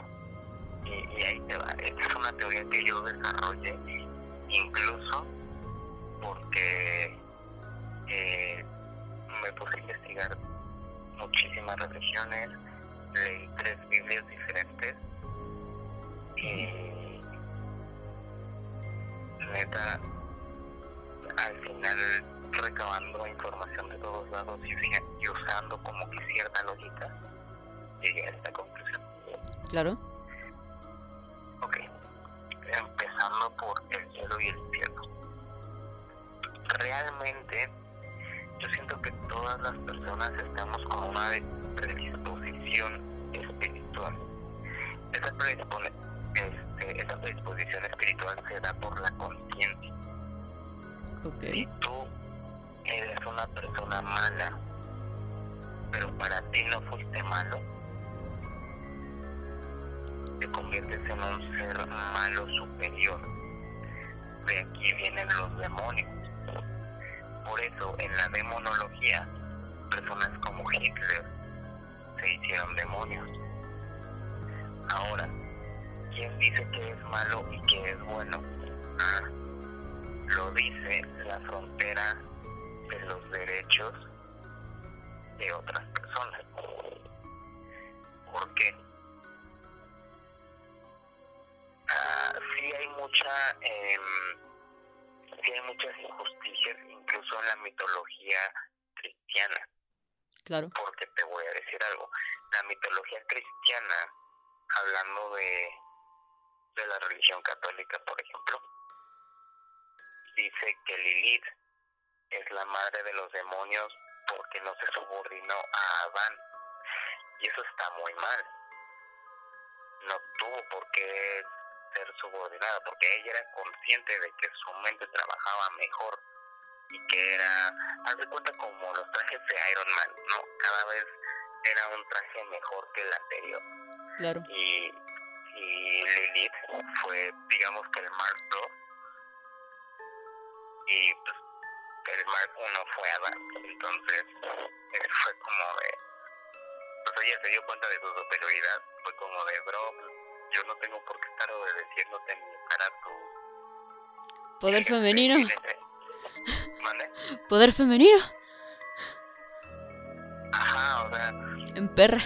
Y, ahí te va. Esta es una teoría que yo desarrollé incluso porque eh, me puse a investigar muchísimas religiones, leí tres Biblias diferentes y neta al final recabando información de todos lados y, usando como que cierta lógica llegué a esta conclusión. Claro. Ok. Empezando por el cielo y el infierno. Realmente yo siento que todas las personas estamos con una predisposición espiritual. Esa, este, esa predisposición espiritual se da por la conciencia. Okay. Si tú eres una persona mala, pero para ti no fuiste malo, te conviertes en un ser malo superior. De aquí vienen los demonios por eso, en la demonología, personas como Hitler se hicieron demonios. Ahora, ¿quién dice que es malo y que es bueno? Ah, lo dice la frontera de los derechos de otras personas. ¿Por qué? Mucha... Eh, sí hay muchas injusticias incluso en la mitología cristiana. Claro. Porque te voy a decir algo. La mitología cristiana, hablando de, de la religión católica, por ejemplo, dice que Lilith es la madre de los demonios porque no se subordinó a Adán. Y eso está muy mal. No tuvo por qué ser subordinada, porque ella era consciente de que su mente trabajaba mejor y que era, haz de cuenta como los trajes de Iron Man, ¿no? Cada vez era un traje mejor que el anterior. Claro. Y, y Lilith fue, digamos que el Mark II, y pues el Mark I fue Adam, entonces fue como de, pues ella se dio cuenta de su superioridad, fue como de, bro, yo no tengo por qué estar obedeciéndote ni estar a tu... Poder (laughs) femenino. (laughs) Poder femenino. Ajá, o sea... En perra.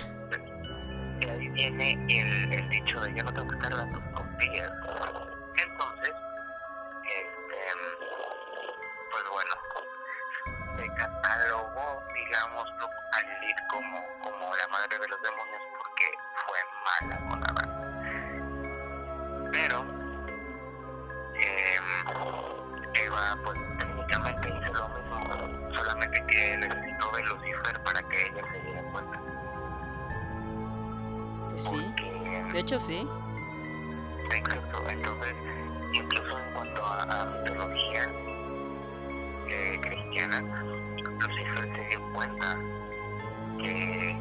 Y ahí viene el, el dicho de yo no tengo que estar a tus costillas. Entonces, este, pues bueno, se catalogó, digamos, a Lilith como, como la madre de los demonios porque fue mala de hecho, sí. Exacto. Entonces, incluso en cuanto a, a mitología eh, cristiana, Lucifer se dio cuenta que,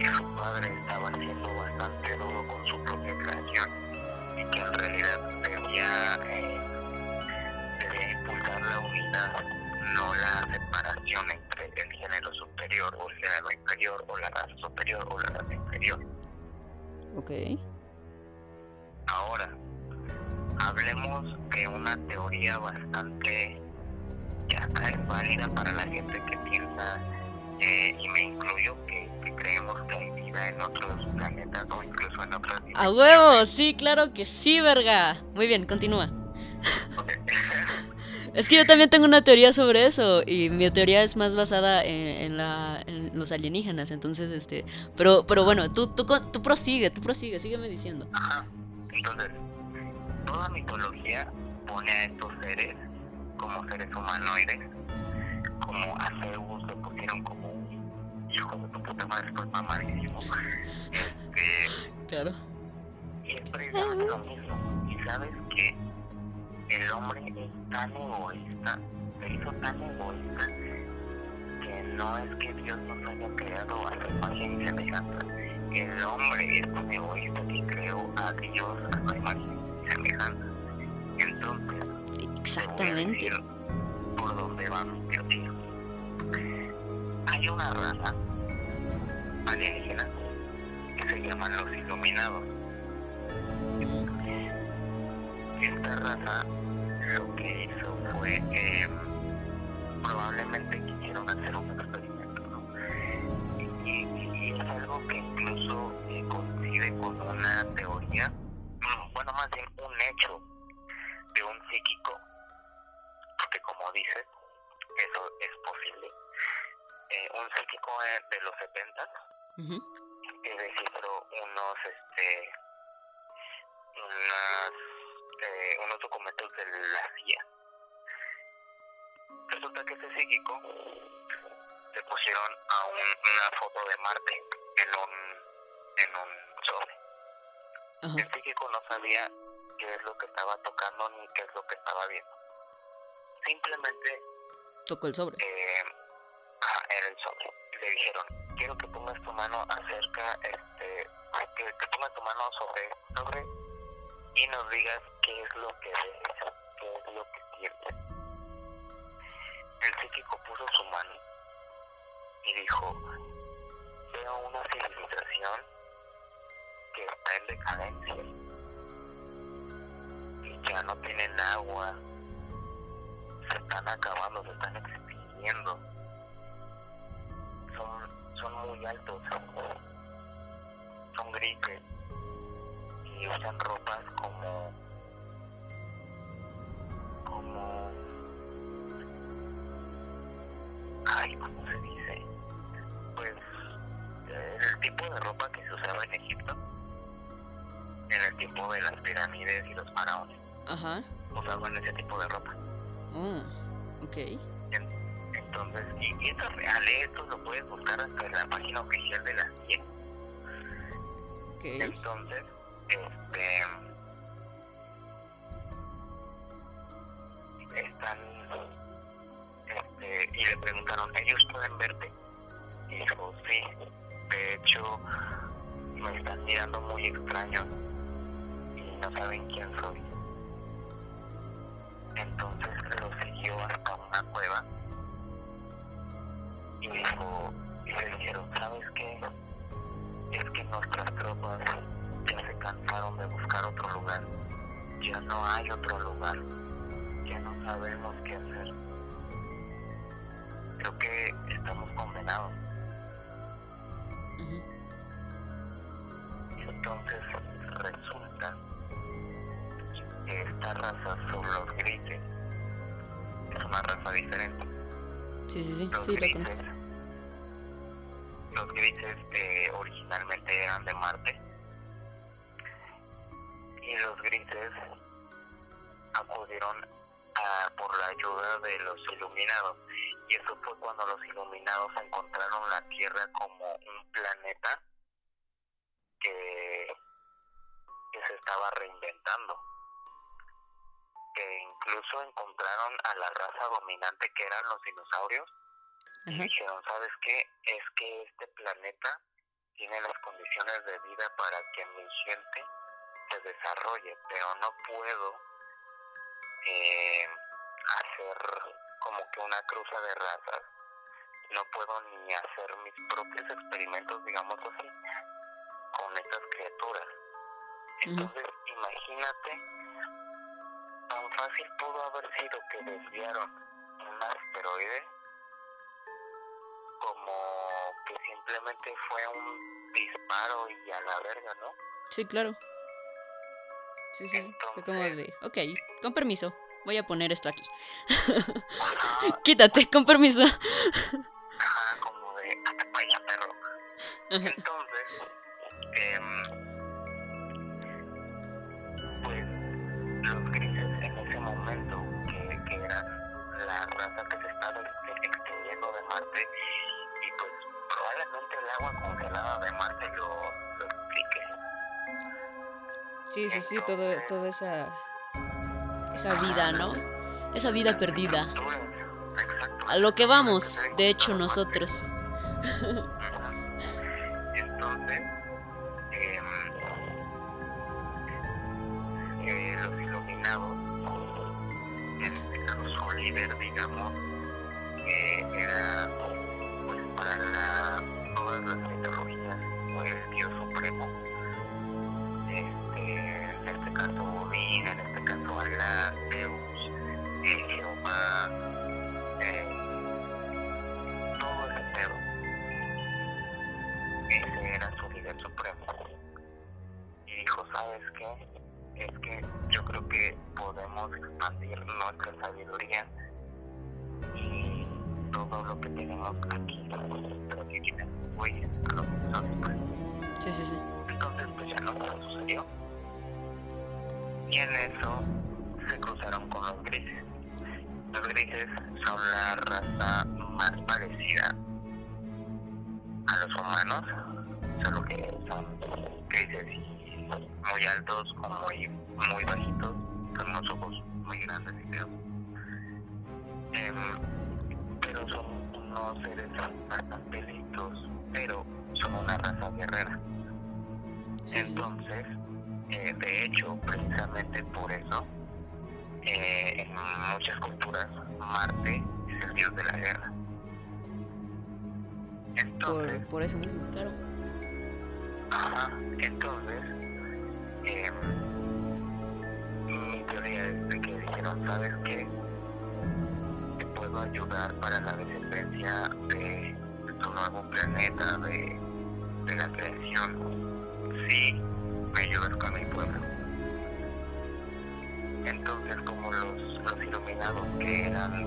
que su padre estaba siendo bastante duro con su propia creación y que en realidad debía, eh, debía impulsar la unidad, no la separación entre el género superior o el género inferior o la raza superior o la raza inferior. Ok. Ahora, hablemos de una teoría bastante ya es válida para la gente que piensa, eh, y me incluyo, que, que, creemos que hay vida en otros planetas o incluso en otras ¡A huevo! Sí, claro que sí, verga. Muy bien, continúa. Es que yo también tengo una teoría sobre eso y mi teoría es más basada en, en, la, en los alienígenas, entonces, este, pero, pero bueno, tú, tú, tú prosigue, tú prosigue, sígueme diciendo. Ajá, entonces, toda mitología pone a estos seres como seres humanoides, como a Zeus le pusieron como un hijo de tu puta madre, pues mamadísimo. (laughs) Claro. Y es precisamente lo mismo. Y sabes que el hombre es tan egoísta, se hizo tan egoísta, que no es que Dios nos haya creado a su imagen y semejanza. El hombre es tan egoísta que creó a Dios a su imagen y semejanza. Entonces, Exactamente. por dónde va mi teoría. Hay una raza alienígena que se llaman los iluminados. Esta raza lo que hizo fue eh, probablemente quisieron hacer un experimento, ¿no? Y, y es algo que incluso eh, coincide con una teoría, mm, bueno, más bien un hecho de un psíquico, porque como dices, eso es posible. Eh, un psíquico de los 70 Ujú. que descifró unos este unas eh, unos documentos de la CIA resulta que ese psíquico le pusieron a un- una foto de Marte en un en un sobre Ajá. el psíquico no sabía qué es lo que estaba tocando ni qué es lo que estaba viendo simplemente Tocó el sobre. eh, ajá, era el sobre. Le dijeron, quiero que pongas tu mano acerca, este, que, que pongas tu mano sobre sobre y nos digas qué es lo que ves, qué es lo que sientes. El psíquico puso su mano y dijo, veo una civilización que está en decadencia y ya no tienen agua, se están acabando, se están extinguiendo. Son, son muy altos, son grises y usan ropas como, como, ay, ¿cómo se dice? Pues eh, el tipo de ropa que se usaba en Egipto en el tiempo de las pirámides y los faraones, Ajá. usaban ese tipo de ropa. Oh, ok. Entonces, y, esto es real, ¿eh? esto lo puedes buscar hasta en la página oficial de la CIA. Ok. Entonces, este. Pueden verte? Y dijo, sí. De hecho, me están mirando muy extraño y no saben quién soy. Entonces lo siguió hasta una cueva y dijo, y le dijeron, ¿sabes qué? Es que nuestras tropas ya se cansaron de buscar otro lugar. Ya no hay otro lugar. Ya no sabemos qué hacer. Sí. Los grises, originalmente eran de Marte. Y los grises acudieron a, por la ayuda de los iluminados. Y eso fue cuando los iluminados encontraron la Tierra como un planeta que se estaba reinventando. Que incluso encontraron a la raza dominante que eran los dinosaurios y dijeron, ¿sabes qué? Es que este planeta tiene las condiciones de vida para que mi gente se desarrolle, pero no puedo eh, hacer como que una cruza de razas. No puedo ni hacer mis propios experimentos, digamos así, con estas criaturas. Entonces, imagínate, tan fácil pudo haber sido que desviaron un asteroide como que simplemente fue un disparo y a la verga, ¿no? Sí, claro. Sí, sí, sí. Fue como de, ok, con permiso. Voy a poner esto aquí. Ajá, (laughs) Quítate, con permiso. ajá, como de hasta para allá, perro. Ajá. Entonces, agua congelada de Marte lo, lo explique. Sí, sí, sí, todo, toda esa, esa vida, ¿no? Esa vida perdida. A lo que vamos, de hecho, nosotros. (laughs) expandir nuestra sabiduría y todo lo que tenemos aquí, pero que tienen güeyes, a los que son, pues. Sí, sí, sí. Entonces, pues ya no sucedió. Y en eso se cruzaron con los grises. Los grises son la raza más parecida a los humanos, solo que son grises y muy altos o muy, muy bajitos, con unos ojos muy grandes y feos. Em, pero son unos seres bastante listos, pero son una raza guerrera. Sí, sí. Entonces, eh, de hecho, precisamente por eso, eh, en muchas culturas, Marte es el dios de la guerra. Entonces, Por, por eso mismo, claro. ajá, entonces, eh, ¿sabes qué? Te puedo ayudar para la descendencia de tu nuevo planeta, de, de la creación, si me ayudas con mi pueblo. Entonces, como los, los iluminados que eran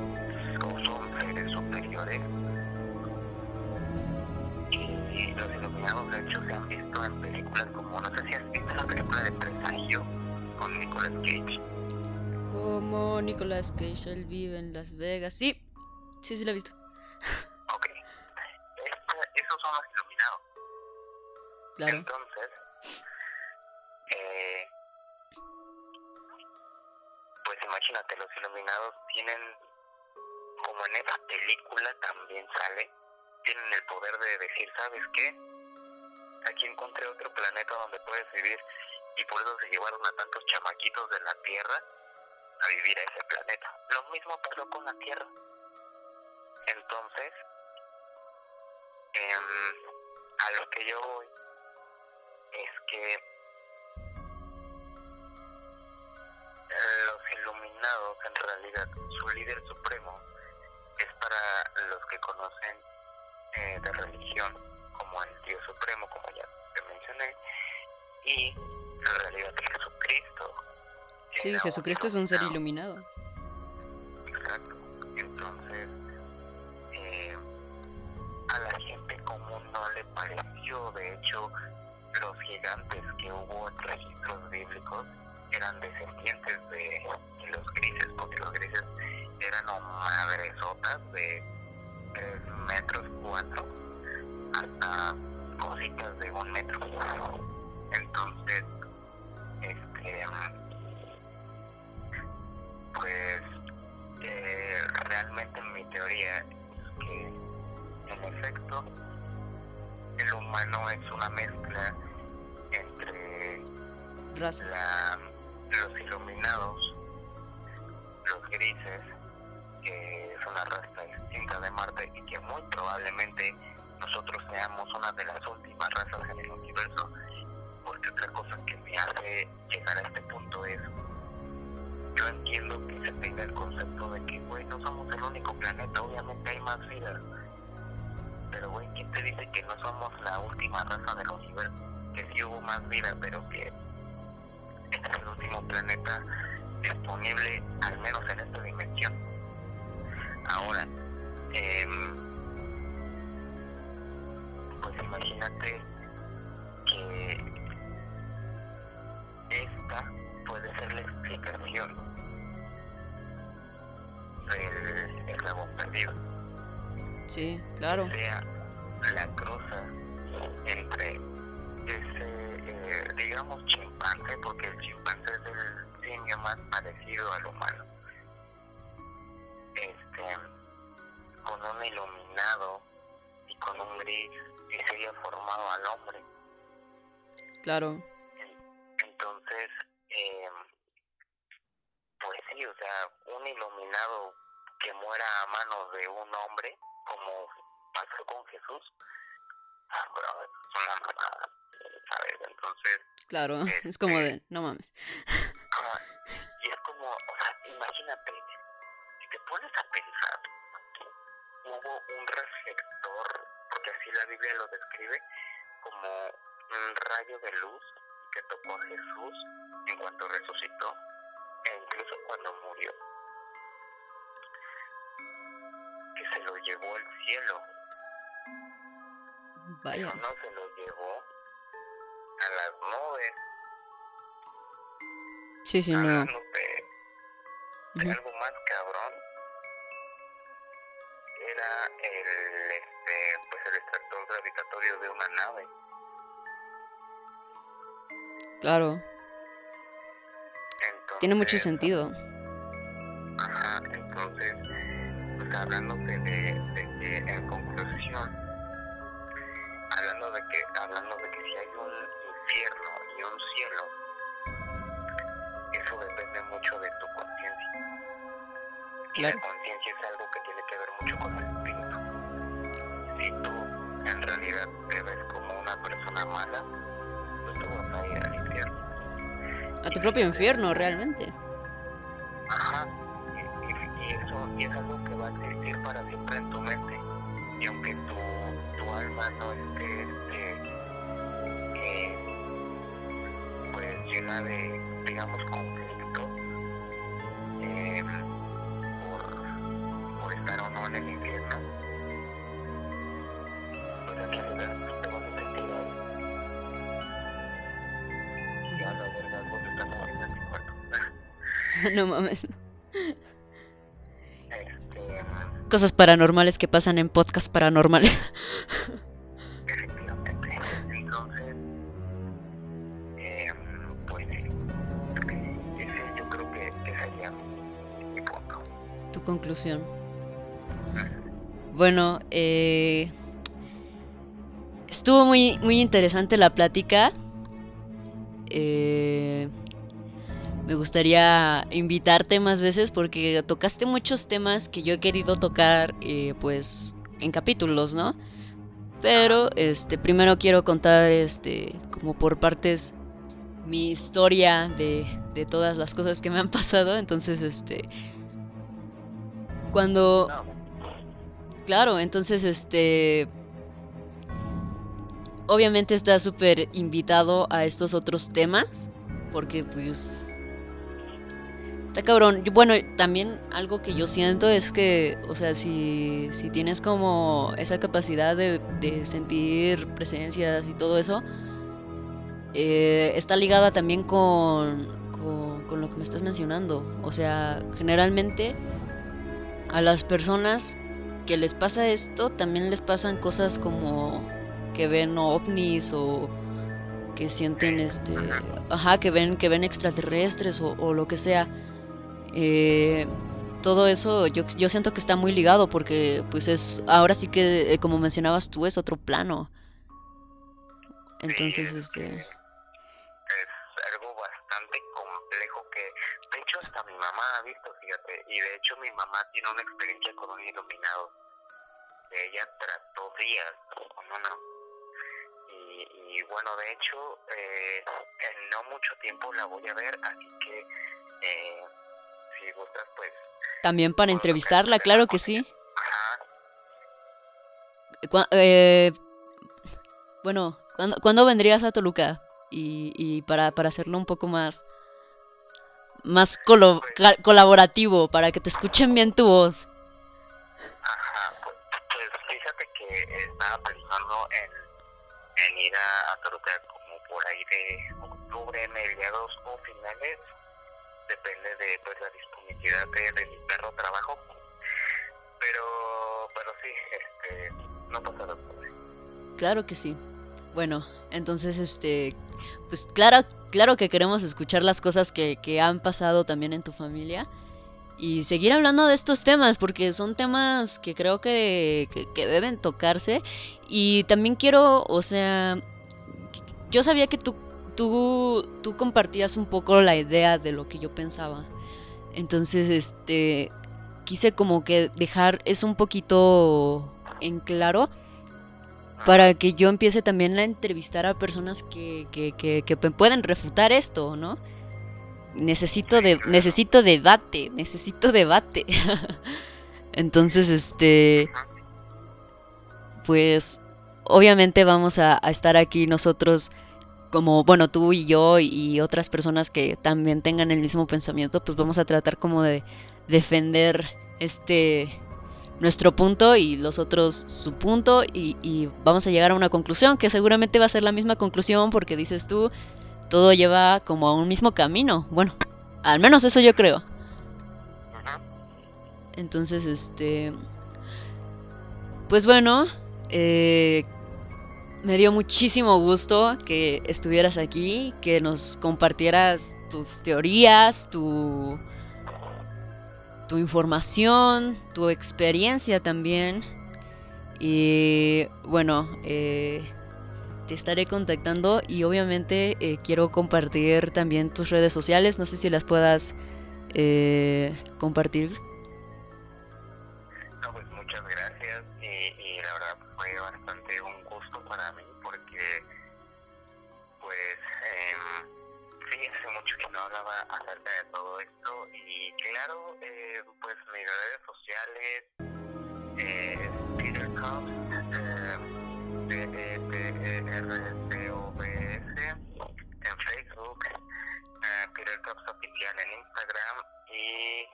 o son seres superiores, y los iluminados de hecho se han visto en películas como, no sé si has visto la película de Presagio con Nicolas Cage. Como Nicolas Cage, él vive en Las Vegas. Sí, sí, sí, lo he visto. Ok. Esta- esos son los iluminados. Claro. Entonces, eh, pues imagínate, los iluminados tienen, como en esa película también sale, tienen el poder de decir, ¿sabes qué? Aquí encontré otro planeta donde puedes vivir y por eso se llevaron a tantos chamaquitos de la Tierra a vivir a ese planeta. Lo mismo pasó con la Tierra. Entonces, em, a lo que yo voy es que los iluminados en realidad su líder supremo es para los que conocen eh, de religión Sí, Jesucristo es un ser iluminado. Exacto. Entonces, eh, a la gente común no le pareció. De hecho, los gigantes que hubo en registros bíblicos eran descendientes de, los grises, porque los grises eran madresotas de 3 metros 4 La, los iluminados, los grises, que es una raza distinta de Marte y que muy probablemente nosotros seamos una de las últimas razas en el universo, porque otra cosa que me hace llegar a este punto es yo entiendo que se tenga el concepto de que, güey, no somos el único planeta, obviamente hay más vida. Pero, güey, ¿quién te dice que no somos la última raza del universo? Que sí hubo más vida, pero que planeta disponible, al menos en esta Claro. Entonces, eh, pues sí, o sea, un iluminado que muera a manos de un hombre, como pasó con Jesús, ah, bro, es una mamada, ¿sabes? Entonces... Claro, (laughs) es como de, no mames. y es como, o sea, imagínate, si te pones a pensar, hubo un reflector, porque así la Biblia lo describe, como un rayo de luz que tocó a Jesús en cuanto resucitó e incluso cuando murió, que se lo llevó al cielo, Vaya. pero no se lo llevó a las nubes, Sí, sí, no. de, de algo más cabrón, era el, este, pues el extractor gravitatorio de una nave. Claro, Entonces, tiene mucho sentido. Propio infierno, realmente. No mames. Este, Cosas paranormales que pasan en podcast paranormales. efectivamente. Entonces, eh, pues, ese yo creo que, que sería mi punto. Tu conclusión. Bueno, eh, estuvo muy, muy interesante la plática. Eh, me gustaría invitarte más veces porque tocaste muchos temas que yo he querido tocar, eh, pues, en capítulos, ¿no? Pero, este, primero quiero contar, este, como por partes, mi historia de, de todas las cosas que me han (laughs) pasado. Entonces, este, cuando Claro, entonces este... Obviamente está súper invitado a estos otros temas, porque pues... Está cabrón. Bueno, también algo que yo siento es que, o sea, si, si tienes como esa capacidad de, de sentir presencias y todo eso, eh, está ligada también con, con, lo que me estás mencionando. O sea, generalmente a las personas que les pasa esto, también les pasan cosas como que ven ovnis o que sienten este, ajá, que ven que ven extraterrestres o lo que sea. Eh, todo eso yo, yo siento que está muy ligado porque pues es ahora sí que eh, como mencionabas tú es otro plano. Entonces Sí, este es algo bastante complejo que, de hecho, hasta mi mamá ha visto, fíjate, y de hecho mi mamá tiene una experiencia con un iluminado. que Ella trató días con y bueno, de hecho, eh, en no mucho tiempo la voy a ver, así que eh, si gustas, pues, también para entrevistarla, claro que sí. ajá, eh, bueno, ¿cuándo, cuándo vendrías a Toluca? Y, y para, para hacerlo un poco más, más colo- ca- colaborativo, para que te escuchen bien tu voz. Ajá, pues, pues fíjate que estaba pensando en, en ir a, a Toluca como por ahí de octubre, mediados o finales, depende de pues la disponibilidad de, de mi perro trabajo, pero pero sí, este, no pasa nada. Claro que sí. bueno, entonces este, pues claro, claro que queremos escuchar las cosas que, que han pasado también en tu familia y seguir hablando de estos temas porque son temas que creo que, que, deben tocarse y también quiero, o sea, yo sabía que tú, tú, tú compartías un poco la idea de lo que yo pensaba. Entonces, este, quise como que dejar eso un poquito en claro para que yo empiece también a entrevistar a personas que, que, que, que pueden refutar esto, ¿no? necesito de necesito debate, necesito debate. (laughs) Entonces, este pues obviamente vamos a, estar aquí nosotros como, bueno, tú y yo y otras personas que también tengan el mismo pensamiento, pues vamos a tratar como de defender este nuestro punto y los otros su punto y, y, vamos a llegar a una conclusión que seguramente va a ser la misma conclusión porque dices tú, todo lleva como a un mismo camino. Bueno, al menos eso yo creo. Entonces, este... Pues bueno, eh, me dio muchísimo gusto que estuvieras aquí, que nos compartieras tus teorías, tu, tu información, tu experiencia también. Y bueno, eh, te estaré contactando y obviamente eh, quiero compartir también tus redes sociales. No sé si las puedas eh, compartir. Mis redes sociales, eh, Peter RCOBS en Facebook, uh, Peter Cups Oficial en Instagram y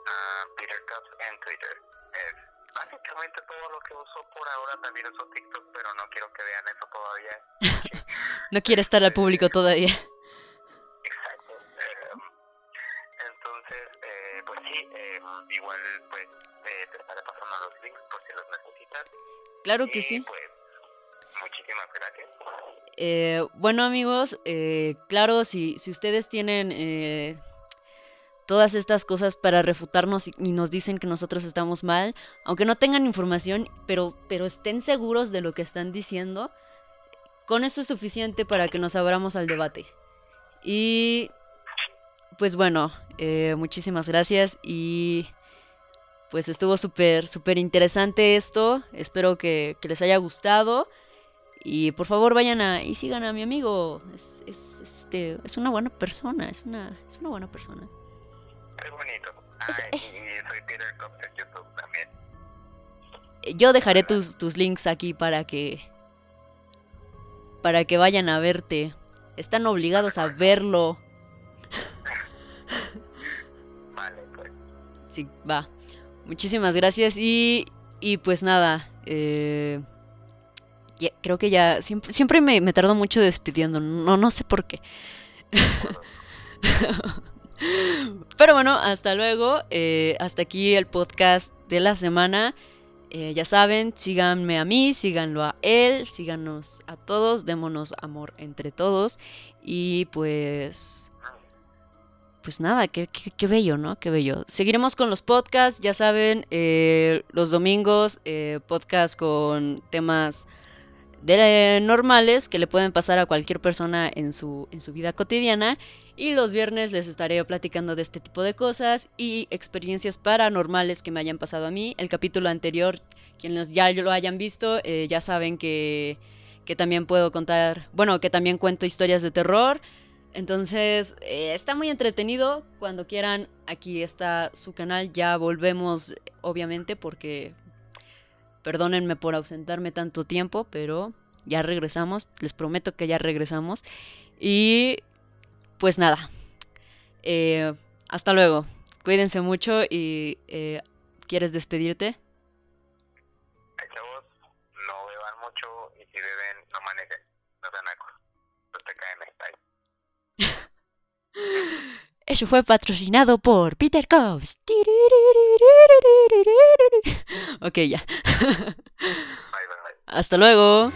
uh, Peter Cups en Twitter. Es básicamente todo lo que uso por ahora. También uso TikTok, pero no quiero que vean eso todavía. (laughs) no quiere estar al público todavía. Igual pues eh, te estaré pasando los links por si los necesitas. Claro que sí. Pues, Muchísimas gracias. Eh, bueno amigos, eh, claro, si, si ustedes tienen eh, todas estas cosas para refutarnos y, nos dicen que nosotros estamos mal, aunque no tengan información, pero, pero estén seguros de lo que están diciendo, con eso es suficiente para que nos abramos al debate. Y pues bueno, muchísimas gracias y pues estuvo súper, súper interesante esto. Espero que, que les haya gustado. Y por favor vayan a y sigan a mi amigo. Es, es, este, es una buena persona, es una, es una buena persona. Es bonito. Ah, y soy Peter Cops en YouTube también. Yo dejaré tus, tus links aquí para que para que vayan a verte. Están obligados a (laughs) verlo. (laughs) Sí, va. Muchísimas gracias y, y pues nada, eh, creo que ya siempre, siempre me, me tardo mucho despidiendo, no, no sé por qué. (laughs) Pero bueno, hasta luego. Eh, hasta aquí el podcast de la semana. Eh, ya saben, síganme a mí, síganlo a él, síganos a todos, démonos amor entre todos. Y pues... Pues nada, qué, qué, bello, ¿no? Qué bello. Seguiremos con los podcasts, ya saben, eh, los domingos, podcast con temas de normales que le pueden pasar a cualquier persona en su, en su vida cotidiana. Y los viernes les estaré platicando de este tipo de cosas y experiencias paranormales que me hayan pasado a mí. El capítulo anterior, quienes ya lo hayan visto, eh, ya saben que, que también puedo contar, bueno, que también cuento historias de terror. Entonces, eh, está muy entretenido. Cuando quieran, aquí está su canal. Ya volvemos, obviamente, porque Perdónenme por ausentarme tanto tiempo, pero ya regresamos. Les prometo que ya regresamos. Y pues nada. Eh, hasta luego. Cuídense mucho y eh, ¿quieres despedirte? Chavos, no beban mucho y si beben, no manejen. Eso fue patrocinado por Peter Cobbs. Ok, ya. Hasta luego.